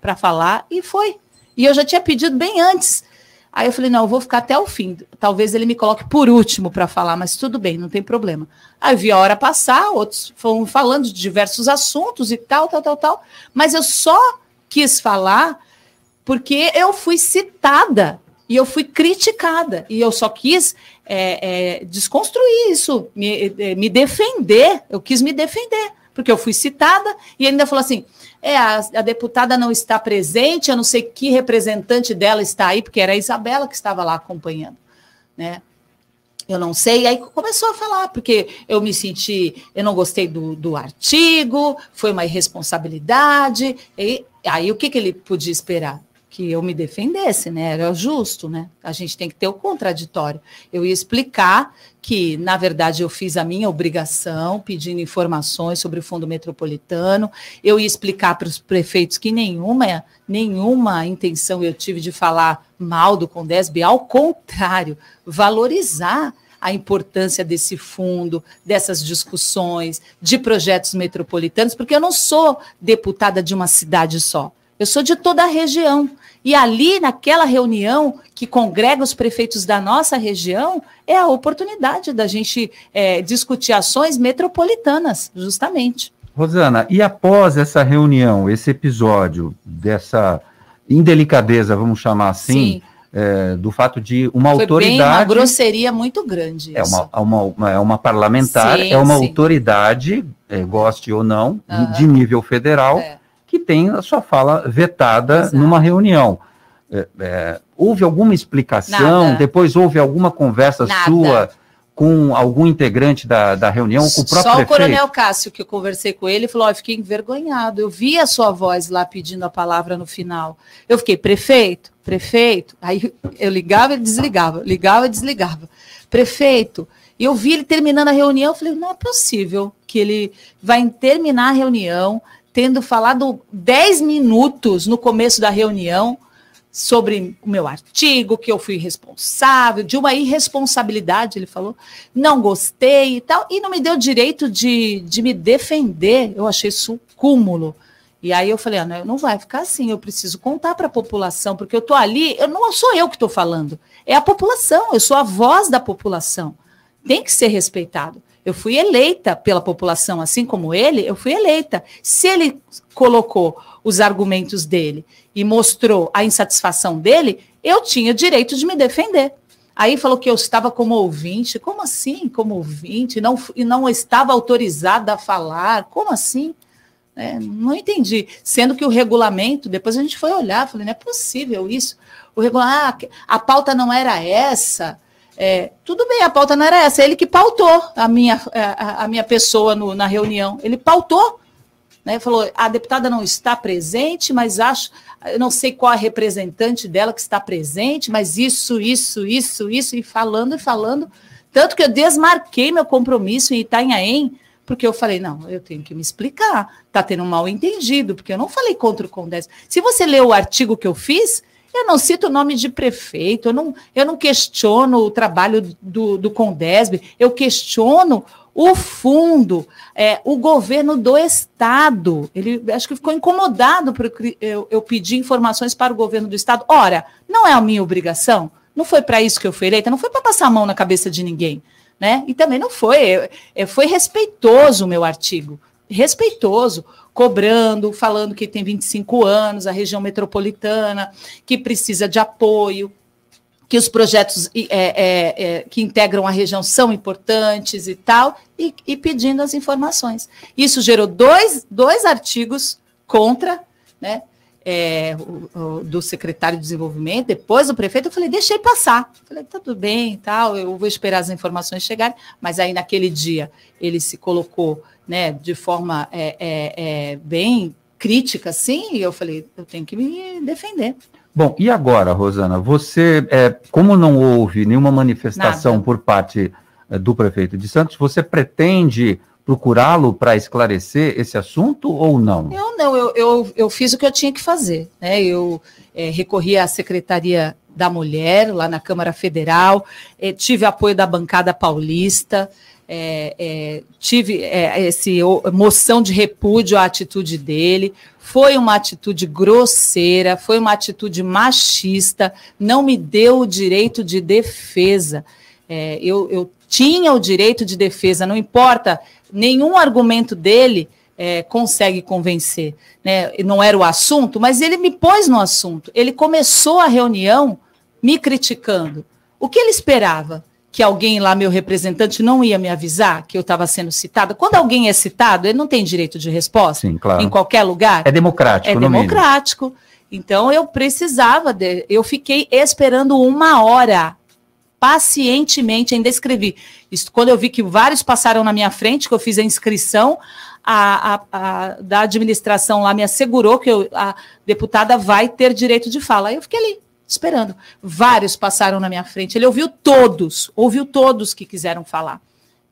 para falar e foi. E eu já tinha pedido bem antes. Aí eu falei, não, eu vou ficar até o fim. Talvez ele me coloque por último para falar, mas tudo bem, não tem problema. Aí vi a hora passar, outros foram falando de diversos assuntos e tal, tal, tal, tal. Mas eu só quis falar porque eu fui citada e eu fui criticada. E eu só quis é, é, desconstruir isso, me, é, me defender. Eu quis me defender, porque eu fui citada e ainda falou assim: é, a, a deputada não está presente, eu não sei que representante dela está aí, porque era a Isabela que estava lá acompanhando, né? Eu não sei, e aí começou a falar, porque eu me senti, eu não gostei do, do artigo, foi uma irresponsabilidade, e aí o que, que ele podia esperar? Que eu me defendesse, né? Era justo, né? A gente tem que ter o contraditório. Eu ia explicar que, na verdade, eu fiz a minha obrigação pedindo informações sobre o Fundo Metropolitano. Eu ia explicar para os prefeitos que nenhuma, nenhuma intenção eu tive de falar mal do Condesb, ao contrário, valorizar a importância desse fundo, dessas discussões, de projetos metropolitanos, porque eu não sou deputada de uma cidade só, eu sou de toda a região. E ali, naquela reunião que congrega os prefeitos da nossa região, é a oportunidade da gente é, discutir ações metropolitanas, justamente. Rosana, e após essa reunião, esse episódio dessa indelicadeza, vamos chamar assim, é, do fato de uma Foi autoridade. bem uma grosseria muito grande. É uma, uma, uma- é uma parlamentar, Sim, é uma sim. autoridade, é, goste ou não, de- Aham. de nível federal, É. que tem a sua fala vetada Exato. numa reunião. É, é, houve alguma explicação? Nada. Depois houve alguma conversa Nada. sua com algum integrante da, da reunião, com o próprio Só o prefeito? Coronel Cássio, que eu conversei com ele, falou: "Ó, eu fiquei envergonhado. Eu vi a sua voz lá pedindo a palavra no final. Eu fiquei, prefeito, prefeito. Aí eu ligava e desligava, ligava e desligava. Prefeito. E eu vi ele terminando a reunião, eu falei: não é possível que ele vai terminar a reunião tendo falado 10 minutos no começo da reunião sobre o meu artigo, que eu fui responsável, de uma irresponsabilidade, ele falou, não gostei e tal, e não me deu direito de, de me defender. Eu achei isso um cúmulo. E aí eu falei, ah, não, não vai ficar assim, eu preciso contar para a população, porque eu estou ali, eu não sou eu que estou falando, é a população, eu sou a voz da população. Tem que ser respeitado. Eu fui eleita pela população, assim como ele, eu fui eleita. Se ele colocou os argumentos dele e mostrou a insatisfação dele, eu tinha direito de me defender. Aí falou que eu estava como ouvinte. Como assim, como ouvinte? Não, e não estava autorizada a falar. Como assim? É, não entendi. Sendo que o regulamento, depois a gente foi olhar, falei, não é possível isso. O regulamento, ah, a pauta não era essa. É, tudo bem, a pauta não era essa. Ele que pautou a minha, a, a minha pessoa no, na reunião. Ele pautou. Né, falou, a deputada não está presente, mas acho, eu não sei qual a representante dela que está presente, mas isso, isso, isso, isso, e falando e falando. Tanto que eu desmarquei meu compromisso em Itanhaém, porque eu falei, não, eu tenho que me explicar, está tendo um mal entendido, porque eu não falei contra o Condés. Se você ler o artigo que eu fiz, eu não cito o nome de prefeito, eu não, eu não questiono o trabalho do, do Condesb, eu questiono o fundo, é, o governo do Estado. Ele acho que ficou incomodado porque eu, eu pedi informações para o governo do Estado. Ora, não é a minha obrigação, não foi para isso que eu fui eleita, não foi para passar a mão na cabeça de ninguém. Né? E também não foi, é, foi respeitoso o meu artigo, respeitoso, cobrando, falando que tem 25 anos, a região metropolitana, que precisa de apoio, que os projetos é, é, é, que integram a região são importantes e tal, e, e, pedindo as informações. Isso gerou dois, dois artigos contra, né? É, o, o, do secretário de desenvolvimento, depois o prefeito, eu falei, deixei passar. Falei, tudo bem, tal, eu vou esperar as informações chegarem, mas aí naquele dia ele se colocou né, de forma é, é, bem crítica, assim, e eu falei, eu tenho que me defender. Bom, e agora, Rosana, você, é, como não houve nenhuma manifestação Nada. por parte é, do prefeito de Santos, você pretende procurá-lo para esclarecer esse assunto ou não? Eu não, eu, eu, eu fiz o que eu tinha que fazer. Né? Eu é, recorri à Secretaria da Mulher, lá na Câmara Federal, é, tive apoio da bancada paulista, é, é, tive é, esse moção de repúdio à atitude dele. Foi uma atitude grosseira, foi uma atitude machista, não me deu o direito de defesa. É, eu, eu tinha o direito de defesa, não importa, nenhum argumento dele é, consegue convencer. Né? Não era o assunto, mas ele me pôs no assunto. Ele começou a reunião me criticando. O que ele esperava? Que alguém lá, meu representante, não ia me avisar que eu estava sendo citada? Quando alguém é citado, ele não tem direito de resposta Sim, claro. em qualquer lugar? É democrático, É democrático. Mínimo. Então eu precisava, de, eu fiquei esperando uma hora pacientemente, ainda escrevi. Isso, quando eu vi que vários passaram na minha frente, que eu fiz a inscrição, a, a, a da administração lá me assegurou que eu, a deputada vai ter direito de fala. Aí eu fiquei ali, esperando. Vários passaram na minha frente. Ele ouviu todos, ouviu todos que quiseram falar.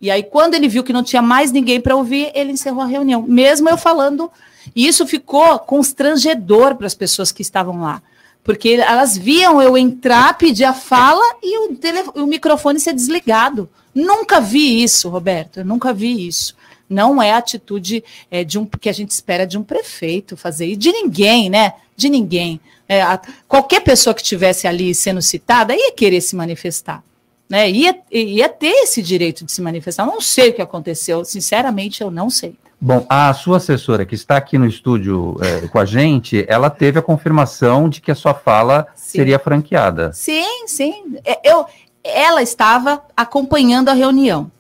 E aí, quando ele viu que não tinha mais ninguém para ouvir, ele encerrou a reunião, mesmo eu falando. E isso ficou constrangedor para as pessoas que estavam lá porque elas viam eu entrar, pedir a fala e o, o microfone ser desligado. Nunca vi isso, Roberto, eu nunca vi isso. Não é a atitude é, de um que a gente espera de um prefeito fazer, e de ninguém, né? De ninguém. É, a, qualquer pessoa que estivesse ali sendo citada ia querer se manifestar. Né? Ia, ia ter esse direito de se manifestar. Eu não sei o que aconteceu, sinceramente, eu não sei. Bom, a sua assessora que está aqui no estúdio é, com a gente, ela teve a confirmação de que a sua fala sim. seria franqueada. Sim, sim. É, eu, ela estava acompanhando a reunião.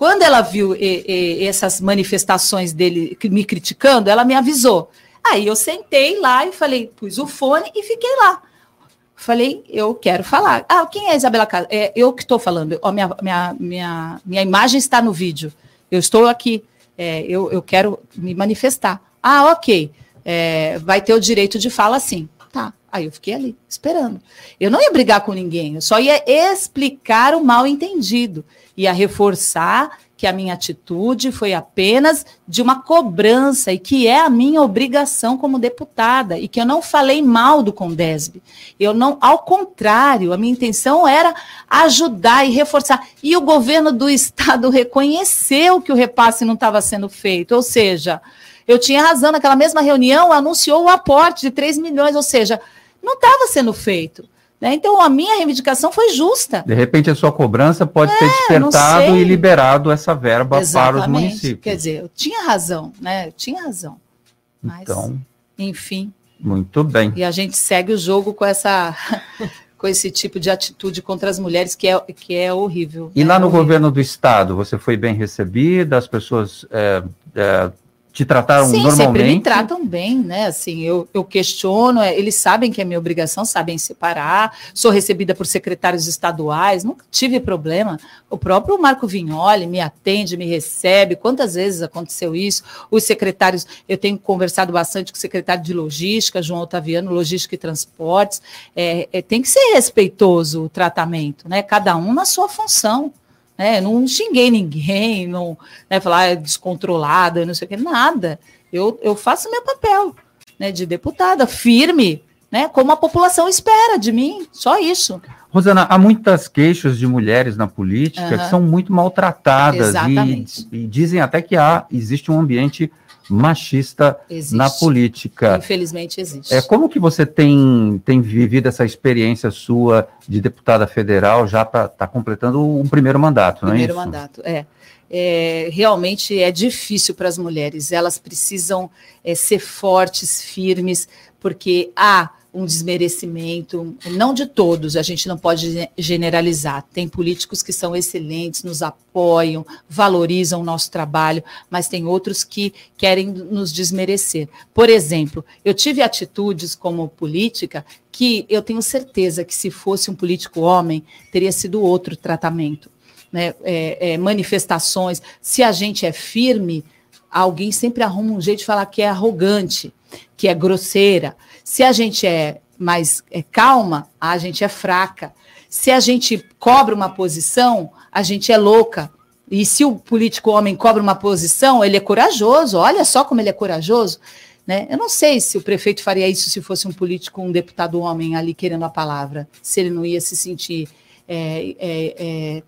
Quando ela viu e, e, essas manifestações dele me criticando, ela me avisou. Aí eu sentei lá e falei, pus o fone e fiquei lá. Falei, eu quero falar. Ah, quem é Isabela Casa? É eu que estou falando. Minha, minha, minha, minha imagem está no vídeo. Eu estou aqui é, eu, eu quero me manifestar. Ah, ok, é, vai ter o direito de fala sim. Tá. Aí eu fiquei ali, esperando. Eu não ia brigar com ninguém, eu só ia explicar o mal entendido, ia reforçar que a minha atitude foi apenas de uma cobrança e que é a minha obrigação como deputada e que eu não falei mal do Condesb. Eu não, ao contrário, a minha intenção era ajudar e reforçar. E o governo do estado reconheceu que o repasse não estava sendo feito, ou seja, eu tinha razão naquela mesma reunião, anunciou o aporte de 3 milhões, ou seja, não estava sendo feito. Né? Então, a minha reivindicação foi justa. De repente, a sua cobrança pode é, ter despertado e liberado essa verba Exatamente. para os municípios. Quer dizer, eu tinha razão, né? Eu tinha razão. Mas, então, enfim. Muito bem. E a gente segue o jogo com essa. com esse tipo de atitude contra as mulheres que é, que é horrível. E né? lá no horrível. governo do estado, você foi bem recebida? As pessoas é, é, te trataram Sim, normalmente? sempre me tratam bem, né? Assim, eu, eu questiono, é, eles sabem que é minha obrigação, sabem separar, sou recebida por secretários estaduais, nunca tive problema. O próprio Marco Vignoli me atende, me recebe, quantas vezes aconteceu isso? Os secretários, eu tenho conversado bastante com o secretário de Logística, João Otaviano, Logística e Transportes, é, é, tem que ser respeitoso o tratamento, né? Cada um na sua função. Né? Não xinguei ninguém, não né, falar é descontrolada, não sei o que, nada. Eu, eu faço meu papel né, de deputada, firme, né, como a população espera de mim, só isso. Rosana, há muitas queixas de mulheres na política uhum. que são muito maltratadas e, e, dizem até que há, existe um ambiente machista existe. na política. Infelizmente existe. É, como que você tem, tem vivido essa experiência sua de deputada federal já para estar tá completando um primeiro mandato, não é Primeiro mandato, é. é. Realmente é difícil para as mulheres, elas precisam é, ser fortes, firmes, porque há um desmerecimento, não de todos, a gente não pode generalizar. Tem políticos que são excelentes, nos apoiam, valorizam o nosso trabalho, mas tem outros que querem nos desmerecer. Por exemplo, eu tive atitudes como política que eu tenho certeza que se fosse um político homem, teria sido outro tratamento. Né? É, é, manifestações, se a gente é firme, alguém sempre arruma um jeito de falar que é arrogante, que é grosseira. Se a gente é mais é, calma, a gente é fraca. Se a gente cobra uma posição, a gente é louca. E se o político homem cobra uma posição, ele é corajoso. Olha só como ele é corajoso. Né? Eu não sei se o prefeito faria isso se fosse um político, um deputado homem ali querendo a palavra, se ele não ia se sentir é, é, é,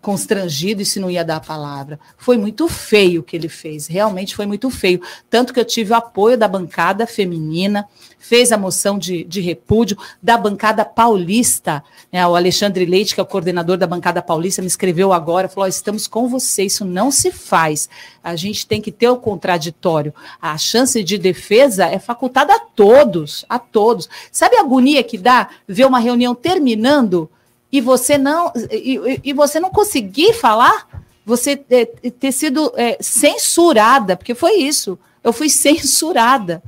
constrangido e se não ia dar a palavra. Foi muito feio o que ele fez, realmente foi muito feio. Tanto que eu tive o apoio da bancada feminina, fez a moção de, de repúdio, da bancada paulista. Né, o Alexandre Leite, que é o coordenador da bancada paulista, me escreveu agora, falou: oh, estamos com você, isso não se faz. A gente tem que ter o contraditório. A chance de defesa é facultada a todos, a todos. Sabe a agonia que dá ver uma reunião terminando? E você não e, e você não conseguir falar, você ter, ter sido é, censurada, porque foi isso. Eu fui censurada.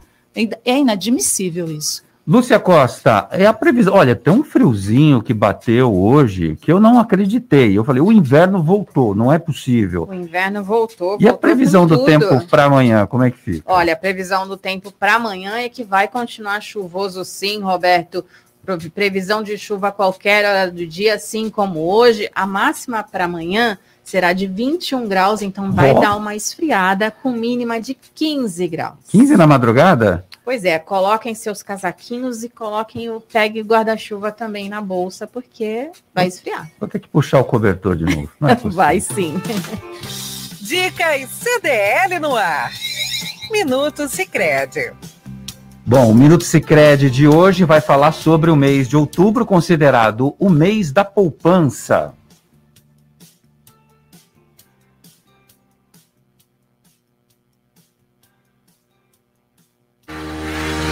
É inadmissível isso. Lúcia Costa, é a previsão. Olha, tem um friozinho que bateu hoje que eu não acreditei. Eu falei, o inverno voltou, não é possível. O inverno voltou. E voltou a previsão do tempo para amanhã, como é que fica? Olha, a previsão do tempo para amanhã é que vai continuar chuvoso, sim, Roberto previsão de chuva a qualquer hora do dia, assim como hoje. A máxima para amanhã será de 21 graus, então vai oh. dar uma esfriada com mínima de 15 graus. 15 na madrugada? Pois é, coloquem seus casaquinhos e coloquem o pegue guarda-chuva também na bolsa, porque vai esfriar. Vou ter que puxar o cobertor de novo. É vai sim. Dicas CDL no ar. Minuto Sicredi. Bom, o Minuto Sicredi de hoje vai falar sobre o mês de outubro, considerado o mês da poupança.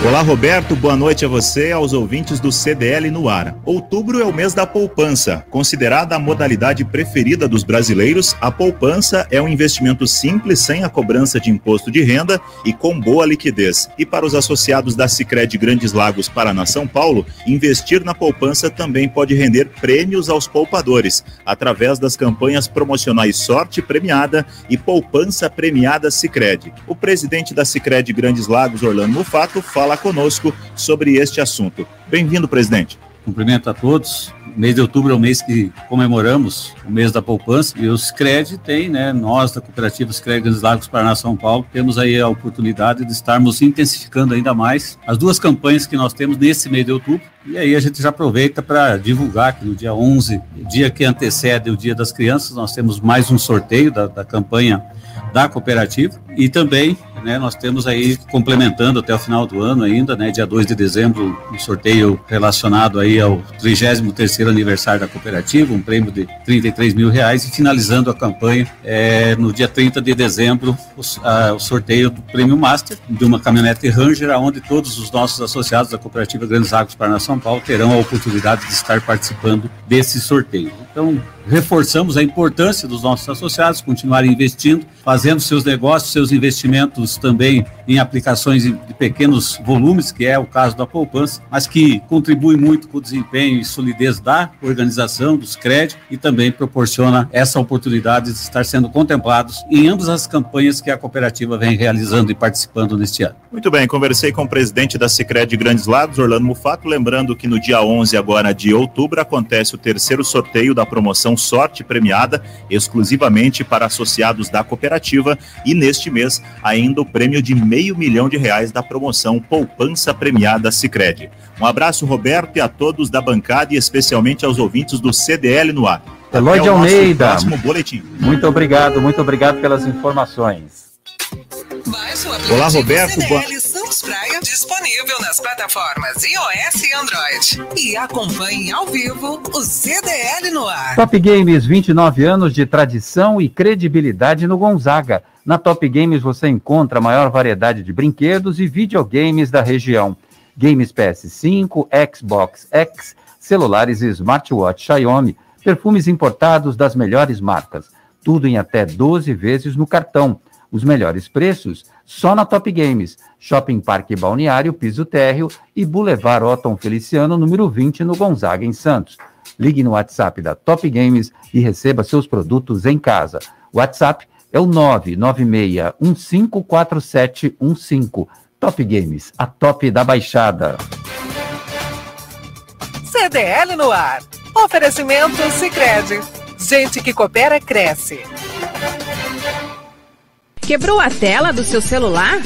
Olá, Roberto. Boa noite a você e aos ouvintes do CDL no ar. Outubro é o mês da poupança. Considerada a modalidade preferida dos brasileiros, a poupança é um investimento simples, sem a cobrança de imposto de renda e com boa liquidez. E para os associados da Sicredi Grandes Lagos Paraná São Paulo, investir na poupança também pode render prêmios aos poupadores, através das campanhas promocionais Sorte Premiada e Poupança Premiada Sicredi. O presidente da Sicredi Grandes Lagos, Orlando Mufato, fala falar conosco sobre este assunto. Bem-vindo, presidente. Cumprimento a todos. O mês de outubro é o mês que comemoramos o mês da poupança e o Scred tem, né, nós da cooperativa Scred Grandes Lagos Paraná São Paulo, temos aí a oportunidade de estarmos intensificando ainda mais as duas campanhas que nós temos nesse mês de outubro. E aí a gente já aproveita para divulgar que no dia 11, dia que antecede o Dia das Crianças, nós temos mais um sorteio da, da campanha da cooperativa e também né, nós temos aí complementando até o final do ano ainda, né, dia 2 de dezembro, um sorteio relacionado aí ao 33º aniversário da cooperativa, um prêmio de 33 mil reais e finalizando a campanha é, no dia 30 de dezembro o, a, o, sorteio do prêmio Master de uma caminhonete Ranger, onde todos os nossos associados da cooperativa Grandes Águas Paraná São Paulo terão a oportunidade de estar participando desse sorteio. Então, reforçamos a importância dos nossos associados continuarem investindo, fazendo seus negócios, seus investimentos também em aplicações de pequenos volumes, que é o caso da poupança, mas que contribui muito com o desempenho e solidez da organização, dos créditos e também proporciona essa oportunidade de estar sendo contemplados em ambas as campanhas que a cooperativa vem realizando e participando neste ano. Muito bem, conversei com o presidente da Sicredi Grandes Lagos, Orlando Mufato, lembrando que no dia 11 agora de outubro acontece o terceiro sorteio da promoção Sorte Premiada, exclusivamente para associados da cooperativa, e neste mês ainda o prêmio de meio milhão de reais da promoção Poupança Premiada Sicredi. Um abraço, Roberto, e a todos da bancada e especialmente aos ouvintes do CDL no ar. Eloy de Almeida. Muito obrigado, muito obrigado pelas informações. Olá, Roberto. Boa... Santos Praia disponível nas plataformas iOS e Android. E acompanhe ao vivo o CDL no ar. Top Games, 29 anos de tradição e credibilidade no Gonzaga. Na Top Games você encontra a maior variedade de brinquedos e videogames da região. Games PS5, Xbox X, celulares e smartwatch Xiaomi, perfumes importados das melhores marcas. Tudo em até 12 vezes no cartão. Os melhores preços só na Top Games, Shopping Parque Balneário, Piso Térreo e Boulevard Otton Feliciano, número 20, no Gonzaga, em Santos. Ligue no WhatsApp da Top Games e receba seus produtos em casa. WhatsApp é o 996154715. Top Games, a top da baixada. CDL no ar. Oferecimento Sicredi Gente que coopera, cresce. Quebrou a tela do seu celular?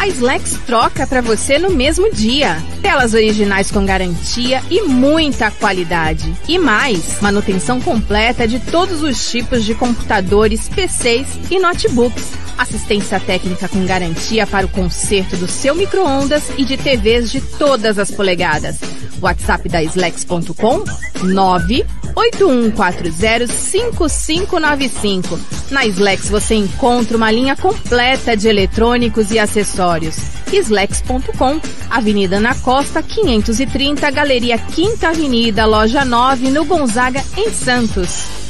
A Slex troca para você no mesmo dia. Telas originais com garantia e muita qualidade. E mais, manutenção completa de todos os tipos de computadores, PCs e notebooks. Assistência técnica com garantia para o conserto do seu micro-ondas e de TVs de todas as polegadas. WhatsApp da Slex.com 981405595. Na Slex você encontra uma linha completa de eletrônicos e acessórios. Slex.com, Avenida Ana Costa, 530, Galeria Quinta Avenida, Loja 9, no Gonzaga, em Santos.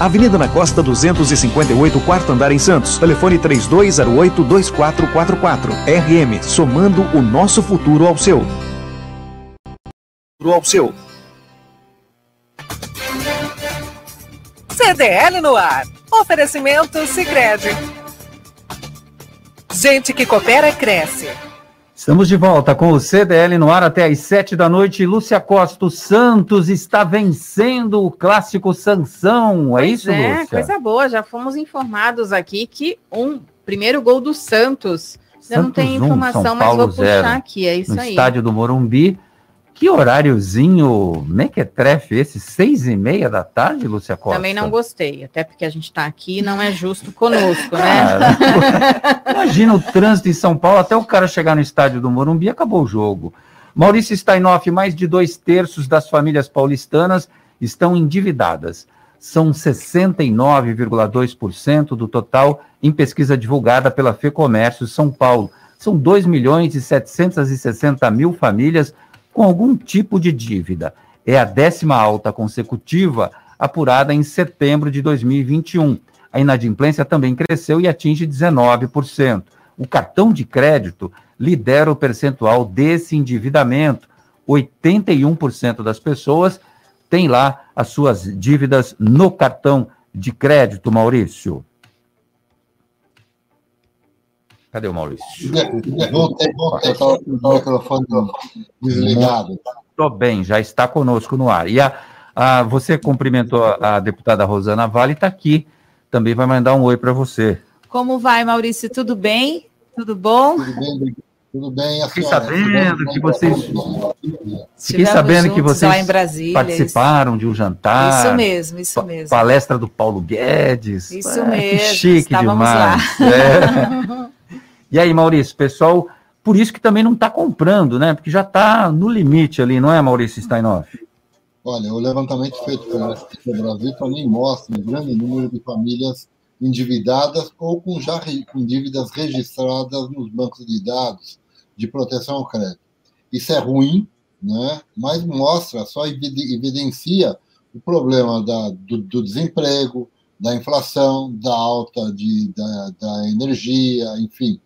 Avenida na Costa 258, quarto andar em Santos. Telefone 3208-2444. RM, somando o nosso futuro ao seu. Ao seu. CDL no ar. Oferecimento Sicredi. Gente que coopera, cresce. Estamos de volta com o CDL no ar até às sete da noite. Lúcia Costa, o Santos está vencendo o clássico Sansão. É Pois isso, é, Lúcia? coisa boa. Já fomos informados aqui que um primeiro gol do Santos. Já não tem um, informação, São mas vou puxar zero. aqui. É isso no aí. estádio do Morumbi. Que horáriozinho mequetrefe esse? Seis e meia da tarde, Lúcia Costa? Também não gostei, até porque a gente está aqui e não é justo conosco, né? Cara, imagina o trânsito em São Paulo, até o cara chegar no estádio do Morumbi, acabou o jogo. Maurício Steinoff, mais de dois terços das famílias paulistanas estão endividadas. São 69,2% do total em pesquisa divulgada pela FEComércio São Paulo. São 2 milhões e 760 mil famílias com algum tipo de dívida. É a décima alta consecutiva apurada em setembro de 2021. A inadimplência também cresceu e atinge 19%. O cartão de crédito lidera o percentual desse endividamento. 81% das pessoas têm lá as suas dívidas no cartão de crédito, Maurício. Cadê o Maurício? Voltei, voltei, estava com o microfone desligado. Estou bem, já está conosco no ar. E a, a- você cumprimentou a, deputada Rosana Vale, está aqui. Também vai mandar um oi para você. Como vai, Maurício? Tudo bem? Tudo bom? Tudo bem, tudo bem. A Fiquei senhora? sabendo que vocês. Fiquei sabendo que vocês Brasília, participaram de um jantar. Isso mesmo, isso mesmo. Palestra do Paulo Guedes. Isso É, mesmo, Que chique estávamos demais. lá. É. E aí, Maurício, pessoal, por isso que também não está comprando, né? Porque já está no limite ali, não é, Maurício Steinoff? Olha, o levantamento feito pela do Brasil também mostra um grande número de famílias endividadas ou com já com dívidas registradas nos bancos de dados de proteção ao crédito. Isso é ruim, né? mas mostra, só evide- evidencia o problema da, do, do desemprego, da inflação, da alta de, da, da energia, enfim,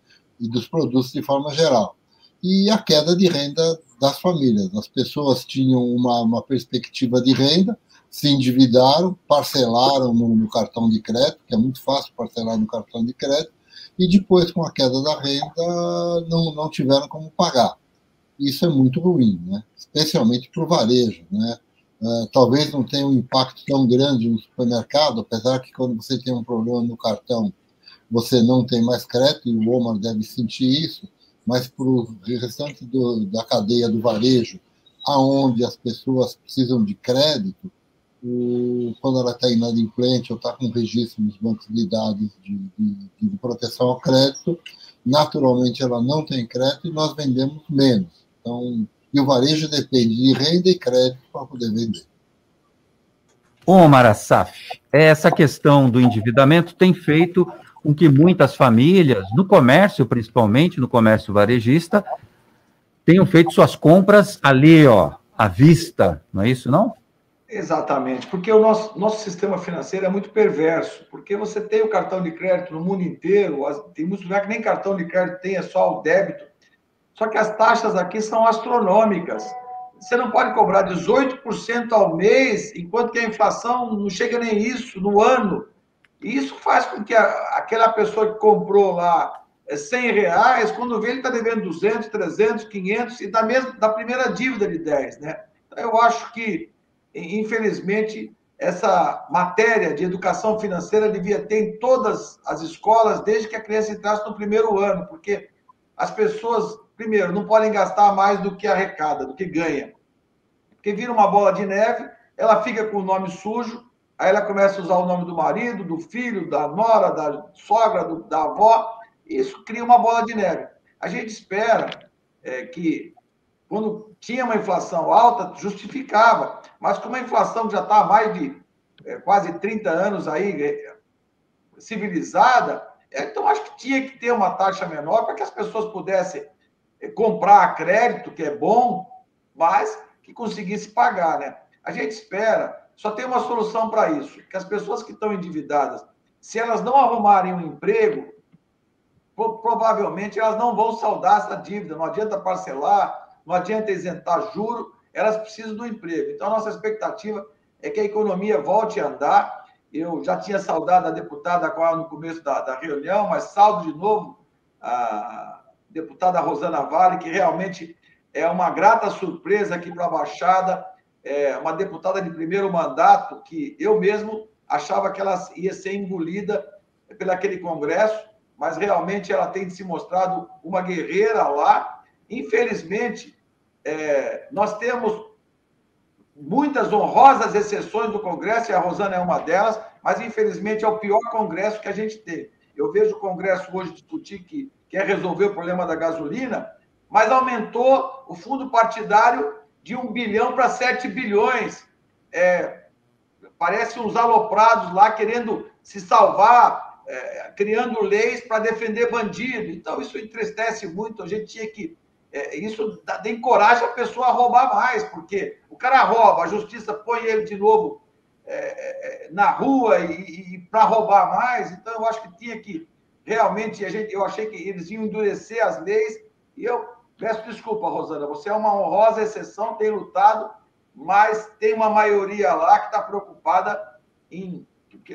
e dos produtos de forma geral. E a queda de renda das famílias. As pessoas tinham uma, uma perspectiva de renda, se endividaram, parcelaram no, no cartão de crédito, que é muito fácil parcelar no cartão de crédito, e depois, com a queda da renda, não, não tiveram como pagar. Isso é muito ruim, né? especialmente para o varejo. Né? Uh, talvez não tenha um impacto tão grande no supermercado, apesar que quando você tem um problema no cartão, você não tem mais crédito, e o Omar deve sentir isso, mas para o restante do, da cadeia do varejo, aonde as pessoas precisam de crédito, o, quando ela está inadimplente ou está com registro nos bancos de dados de, de, de, proteção ao crédito, naturalmente ela não tem crédito e nós vendemos menos. Então, e o varejo depende de renda e crédito para poder vender. Omar Assaf, essa questão do endividamento tem feito com que muitas famílias, no comércio principalmente, no comércio varejista, tenham feito suas compras ali, ó, à vista, não é isso, não? Exatamente, porque o nosso, nosso sistema financeiro é muito perverso, porque você tem o cartão de crédito no mundo inteiro, tem muitos lugares que nem cartão de crédito tem, é só o débito, só que as taxas aqui são astronômicas. Você não pode cobrar 18% ao mês, enquanto que a inflação não chega nem isso no ano. E isso faz com que a, aquela pessoa que comprou lá 100 é, reais, quando vê, ele está devendo 200, 300, 500, e da, mesma, da primeira dívida de 10, né? Então, eu acho que infelizmente, essa matéria de educação financeira devia ter em todas as escolas desde que a criança entrasse no primeiro ano, porque as pessoas, primeiro, não podem gastar mais do que arrecada, do que ganha. Porque vira uma bola de neve, ela fica com o nome sujo, aí ela começa a usar o nome do marido, do filho, da nora, da sogra, do, da avó, e isso cria uma bola de neve. A gente espera é, que quando tinha uma inflação alta, justificava. Mas com uma inflação já está há mais de é, quase 30 anos aí, é, civilizada, é, então acho que tinha que ter uma taxa menor para que as pessoas pudessem é, comprar a crédito, que é bom, mas que conseguisse pagar, né? A gente espera, só tem uma solução para isso, que as pessoas que estão endividadas, se elas não arrumarem um emprego, provavelmente elas não vão saldar essa dívida, não adianta parcelar, não adianta isentar juro, elas precisam do emprego. Então, a nossa expectativa é que a economia volte a andar. Eu já tinha saudado a deputada no começo da, da reunião, mas saldo de novo a deputada Rosana Vale, que realmente é uma grata surpresa aqui para a Baixada, é uma deputada de primeiro mandato que eu mesmo achava que ela ia ser engolida pelo aquele Congresso, mas realmente ela tem se mostrado uma guerreira lá Infelizmente, é, nós temos muitas honrosas exceções do Congresso, e a Rosana é uma delas, mas infelizmente é o pior Congresso que a gente tem. Eu vejo o Congresso hoje discutir que quer resolver o problema da gasolina, mas aumentou o fundo partidário de um bilhão para sete bilhões. É, parece uns aloprados lá querendo se salvar, é, criando leis para defender bandido. Então, isso entristece muito. A gente tinha que é, isso dá, encoraja a pessoa a roubar mais, porque o cara rouba, a justiça põe ele de novo é, é na rua e, e para roubar mais. Então, eu acho que tinha que realmente, a gente, eu achei que eles iam endurecer as leis, e eu peço desculpa, Rosana, você é uma honrosa exceção, tem lutado, mas tem uma maioria lá que está preocupada em.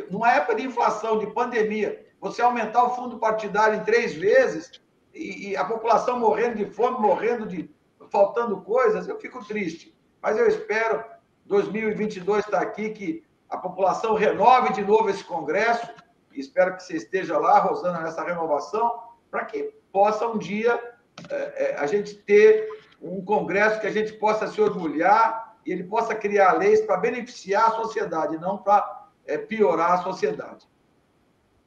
Numa época de inflação, de pandemia, você aumentar o fundo partidário em três vezes e, e a população morrendo de fome, morrendo de faltando coisas, eu fico triste. Mas eu espero 2022 estar aqui que a população renove de novo esse congresso. E espero que você esteja lá, Rosana, nessa renovação, para que possa um dia a gente ter um congresso que a gente possa se orgulhar e ele possa criar leis para beneficiar a sociedade, não para é, piorar a sociedade.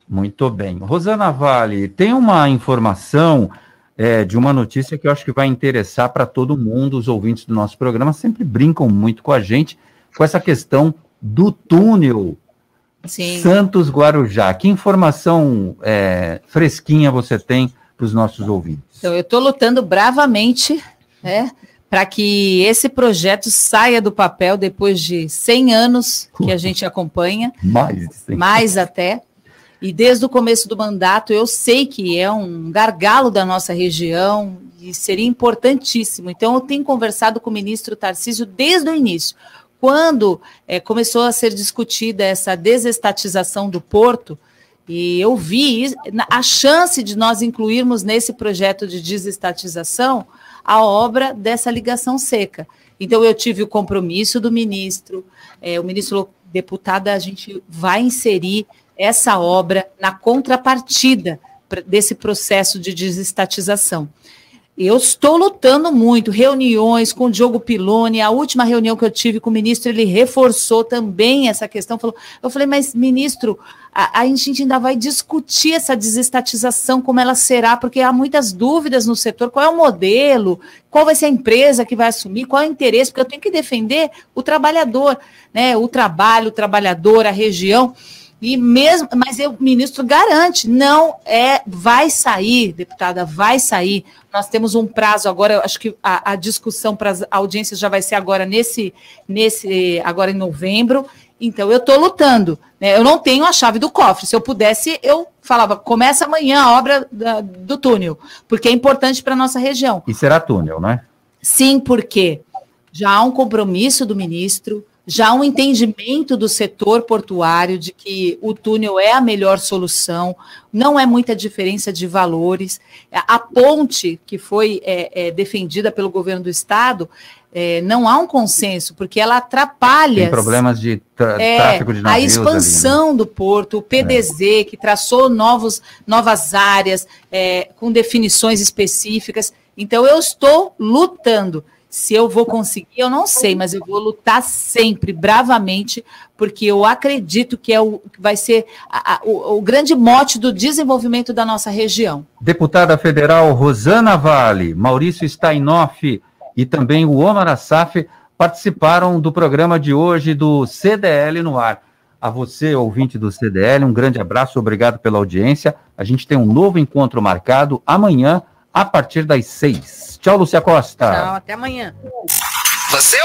Muito bem. Rosana Vale, tem uma informação é, de uma notícia que eu acho que vai interessar para todo mundo. Os ouvintes do nosso programa sempre brincam muito com a gente com essa questão do túnel Santos Guarujá. Que informação é, fresquinha você tem para os nossos ouvintes? Então, eu estou lutando bravamente né, para que esse projeto saia do papel depois de 100 anos que a gente acompanha. Mais, mais até. E desde o começo do mandato, eu sei que é um gargalo da nossa região e seria importantíssimo. Então, eu tenho conversado com o ministro Tarcísio desde o início. Quando é, começou a ser discutida essa desestatização do porto, e eu vi a chance de nós incluirmos nesse projeto de desestatização a obra dessa ligação seca. Então, eu tive o compromisso do ministro, é, o ministro deputada, a gente vai inserir essa obra na contrapartida desse processo de desestatização. Eu estou lutando muito, reuniões com o Diogo Piloni, a última reunião que eu tive com o ministro, ele reforçou também essa questão, falou, eu falei, mas ministro, a, a gente ainda vai discutir essa desestatização, como ela será, porque há muitas dúvidas no setor, qual é o modelo, qual vai ser a empresa que vai assumir, qual é o interesse, porque eu tenho que defender o trabalhador, né, o trabalho, o trabalhador, a região, E mesmo, mas o ministro garante, não é, vai sair, deputada, vai sair. Nós temos um prazo agora, acho que a, a discussão para as audiências já vai ser agora nesse, nesse, agora em novembro. Então eu estou lutando. Né? Eu não tenho a chave do cofre. Se eu pudesse, eu falava, começa amanhã a obra da, do túnel, porque é importante para a nossa região. E será túnel, né? Sim, porque já há um compromisso do ministro, já um entendimento do setor portuário de que o túnel é a melhor solução, não é muita diferença de valores. A ponte que foi é, é, defendida pelo governo do estado, é, não há um consenso, porque ela atrapalha. Tem problemas de é, tráfego de navios. A expansão ali, né? do porto, o PDZ, é. que traçou novos, novas áreas é, com definições específicas. Então, eu estou lutando. Se eu vou conseguir, eu não sei, mas eu vou lutar sempre, bravamente, porque eu acredito que é o, vai ser a, a, o, o, grande mote do desenvolvimento da nossa região. Deputada federal Rosana Vale, Maurício Steinoff e também o Omar Assaf participaram do programa de hoje do CDL no ar. A você, ouvinte do CDL, um grande abraço, obrigado pela audiência. A gente tem um novo encontro marcado amanhã, a partir das seis. Tchau, Lúcia Costa. Tchau, até amanhã. Você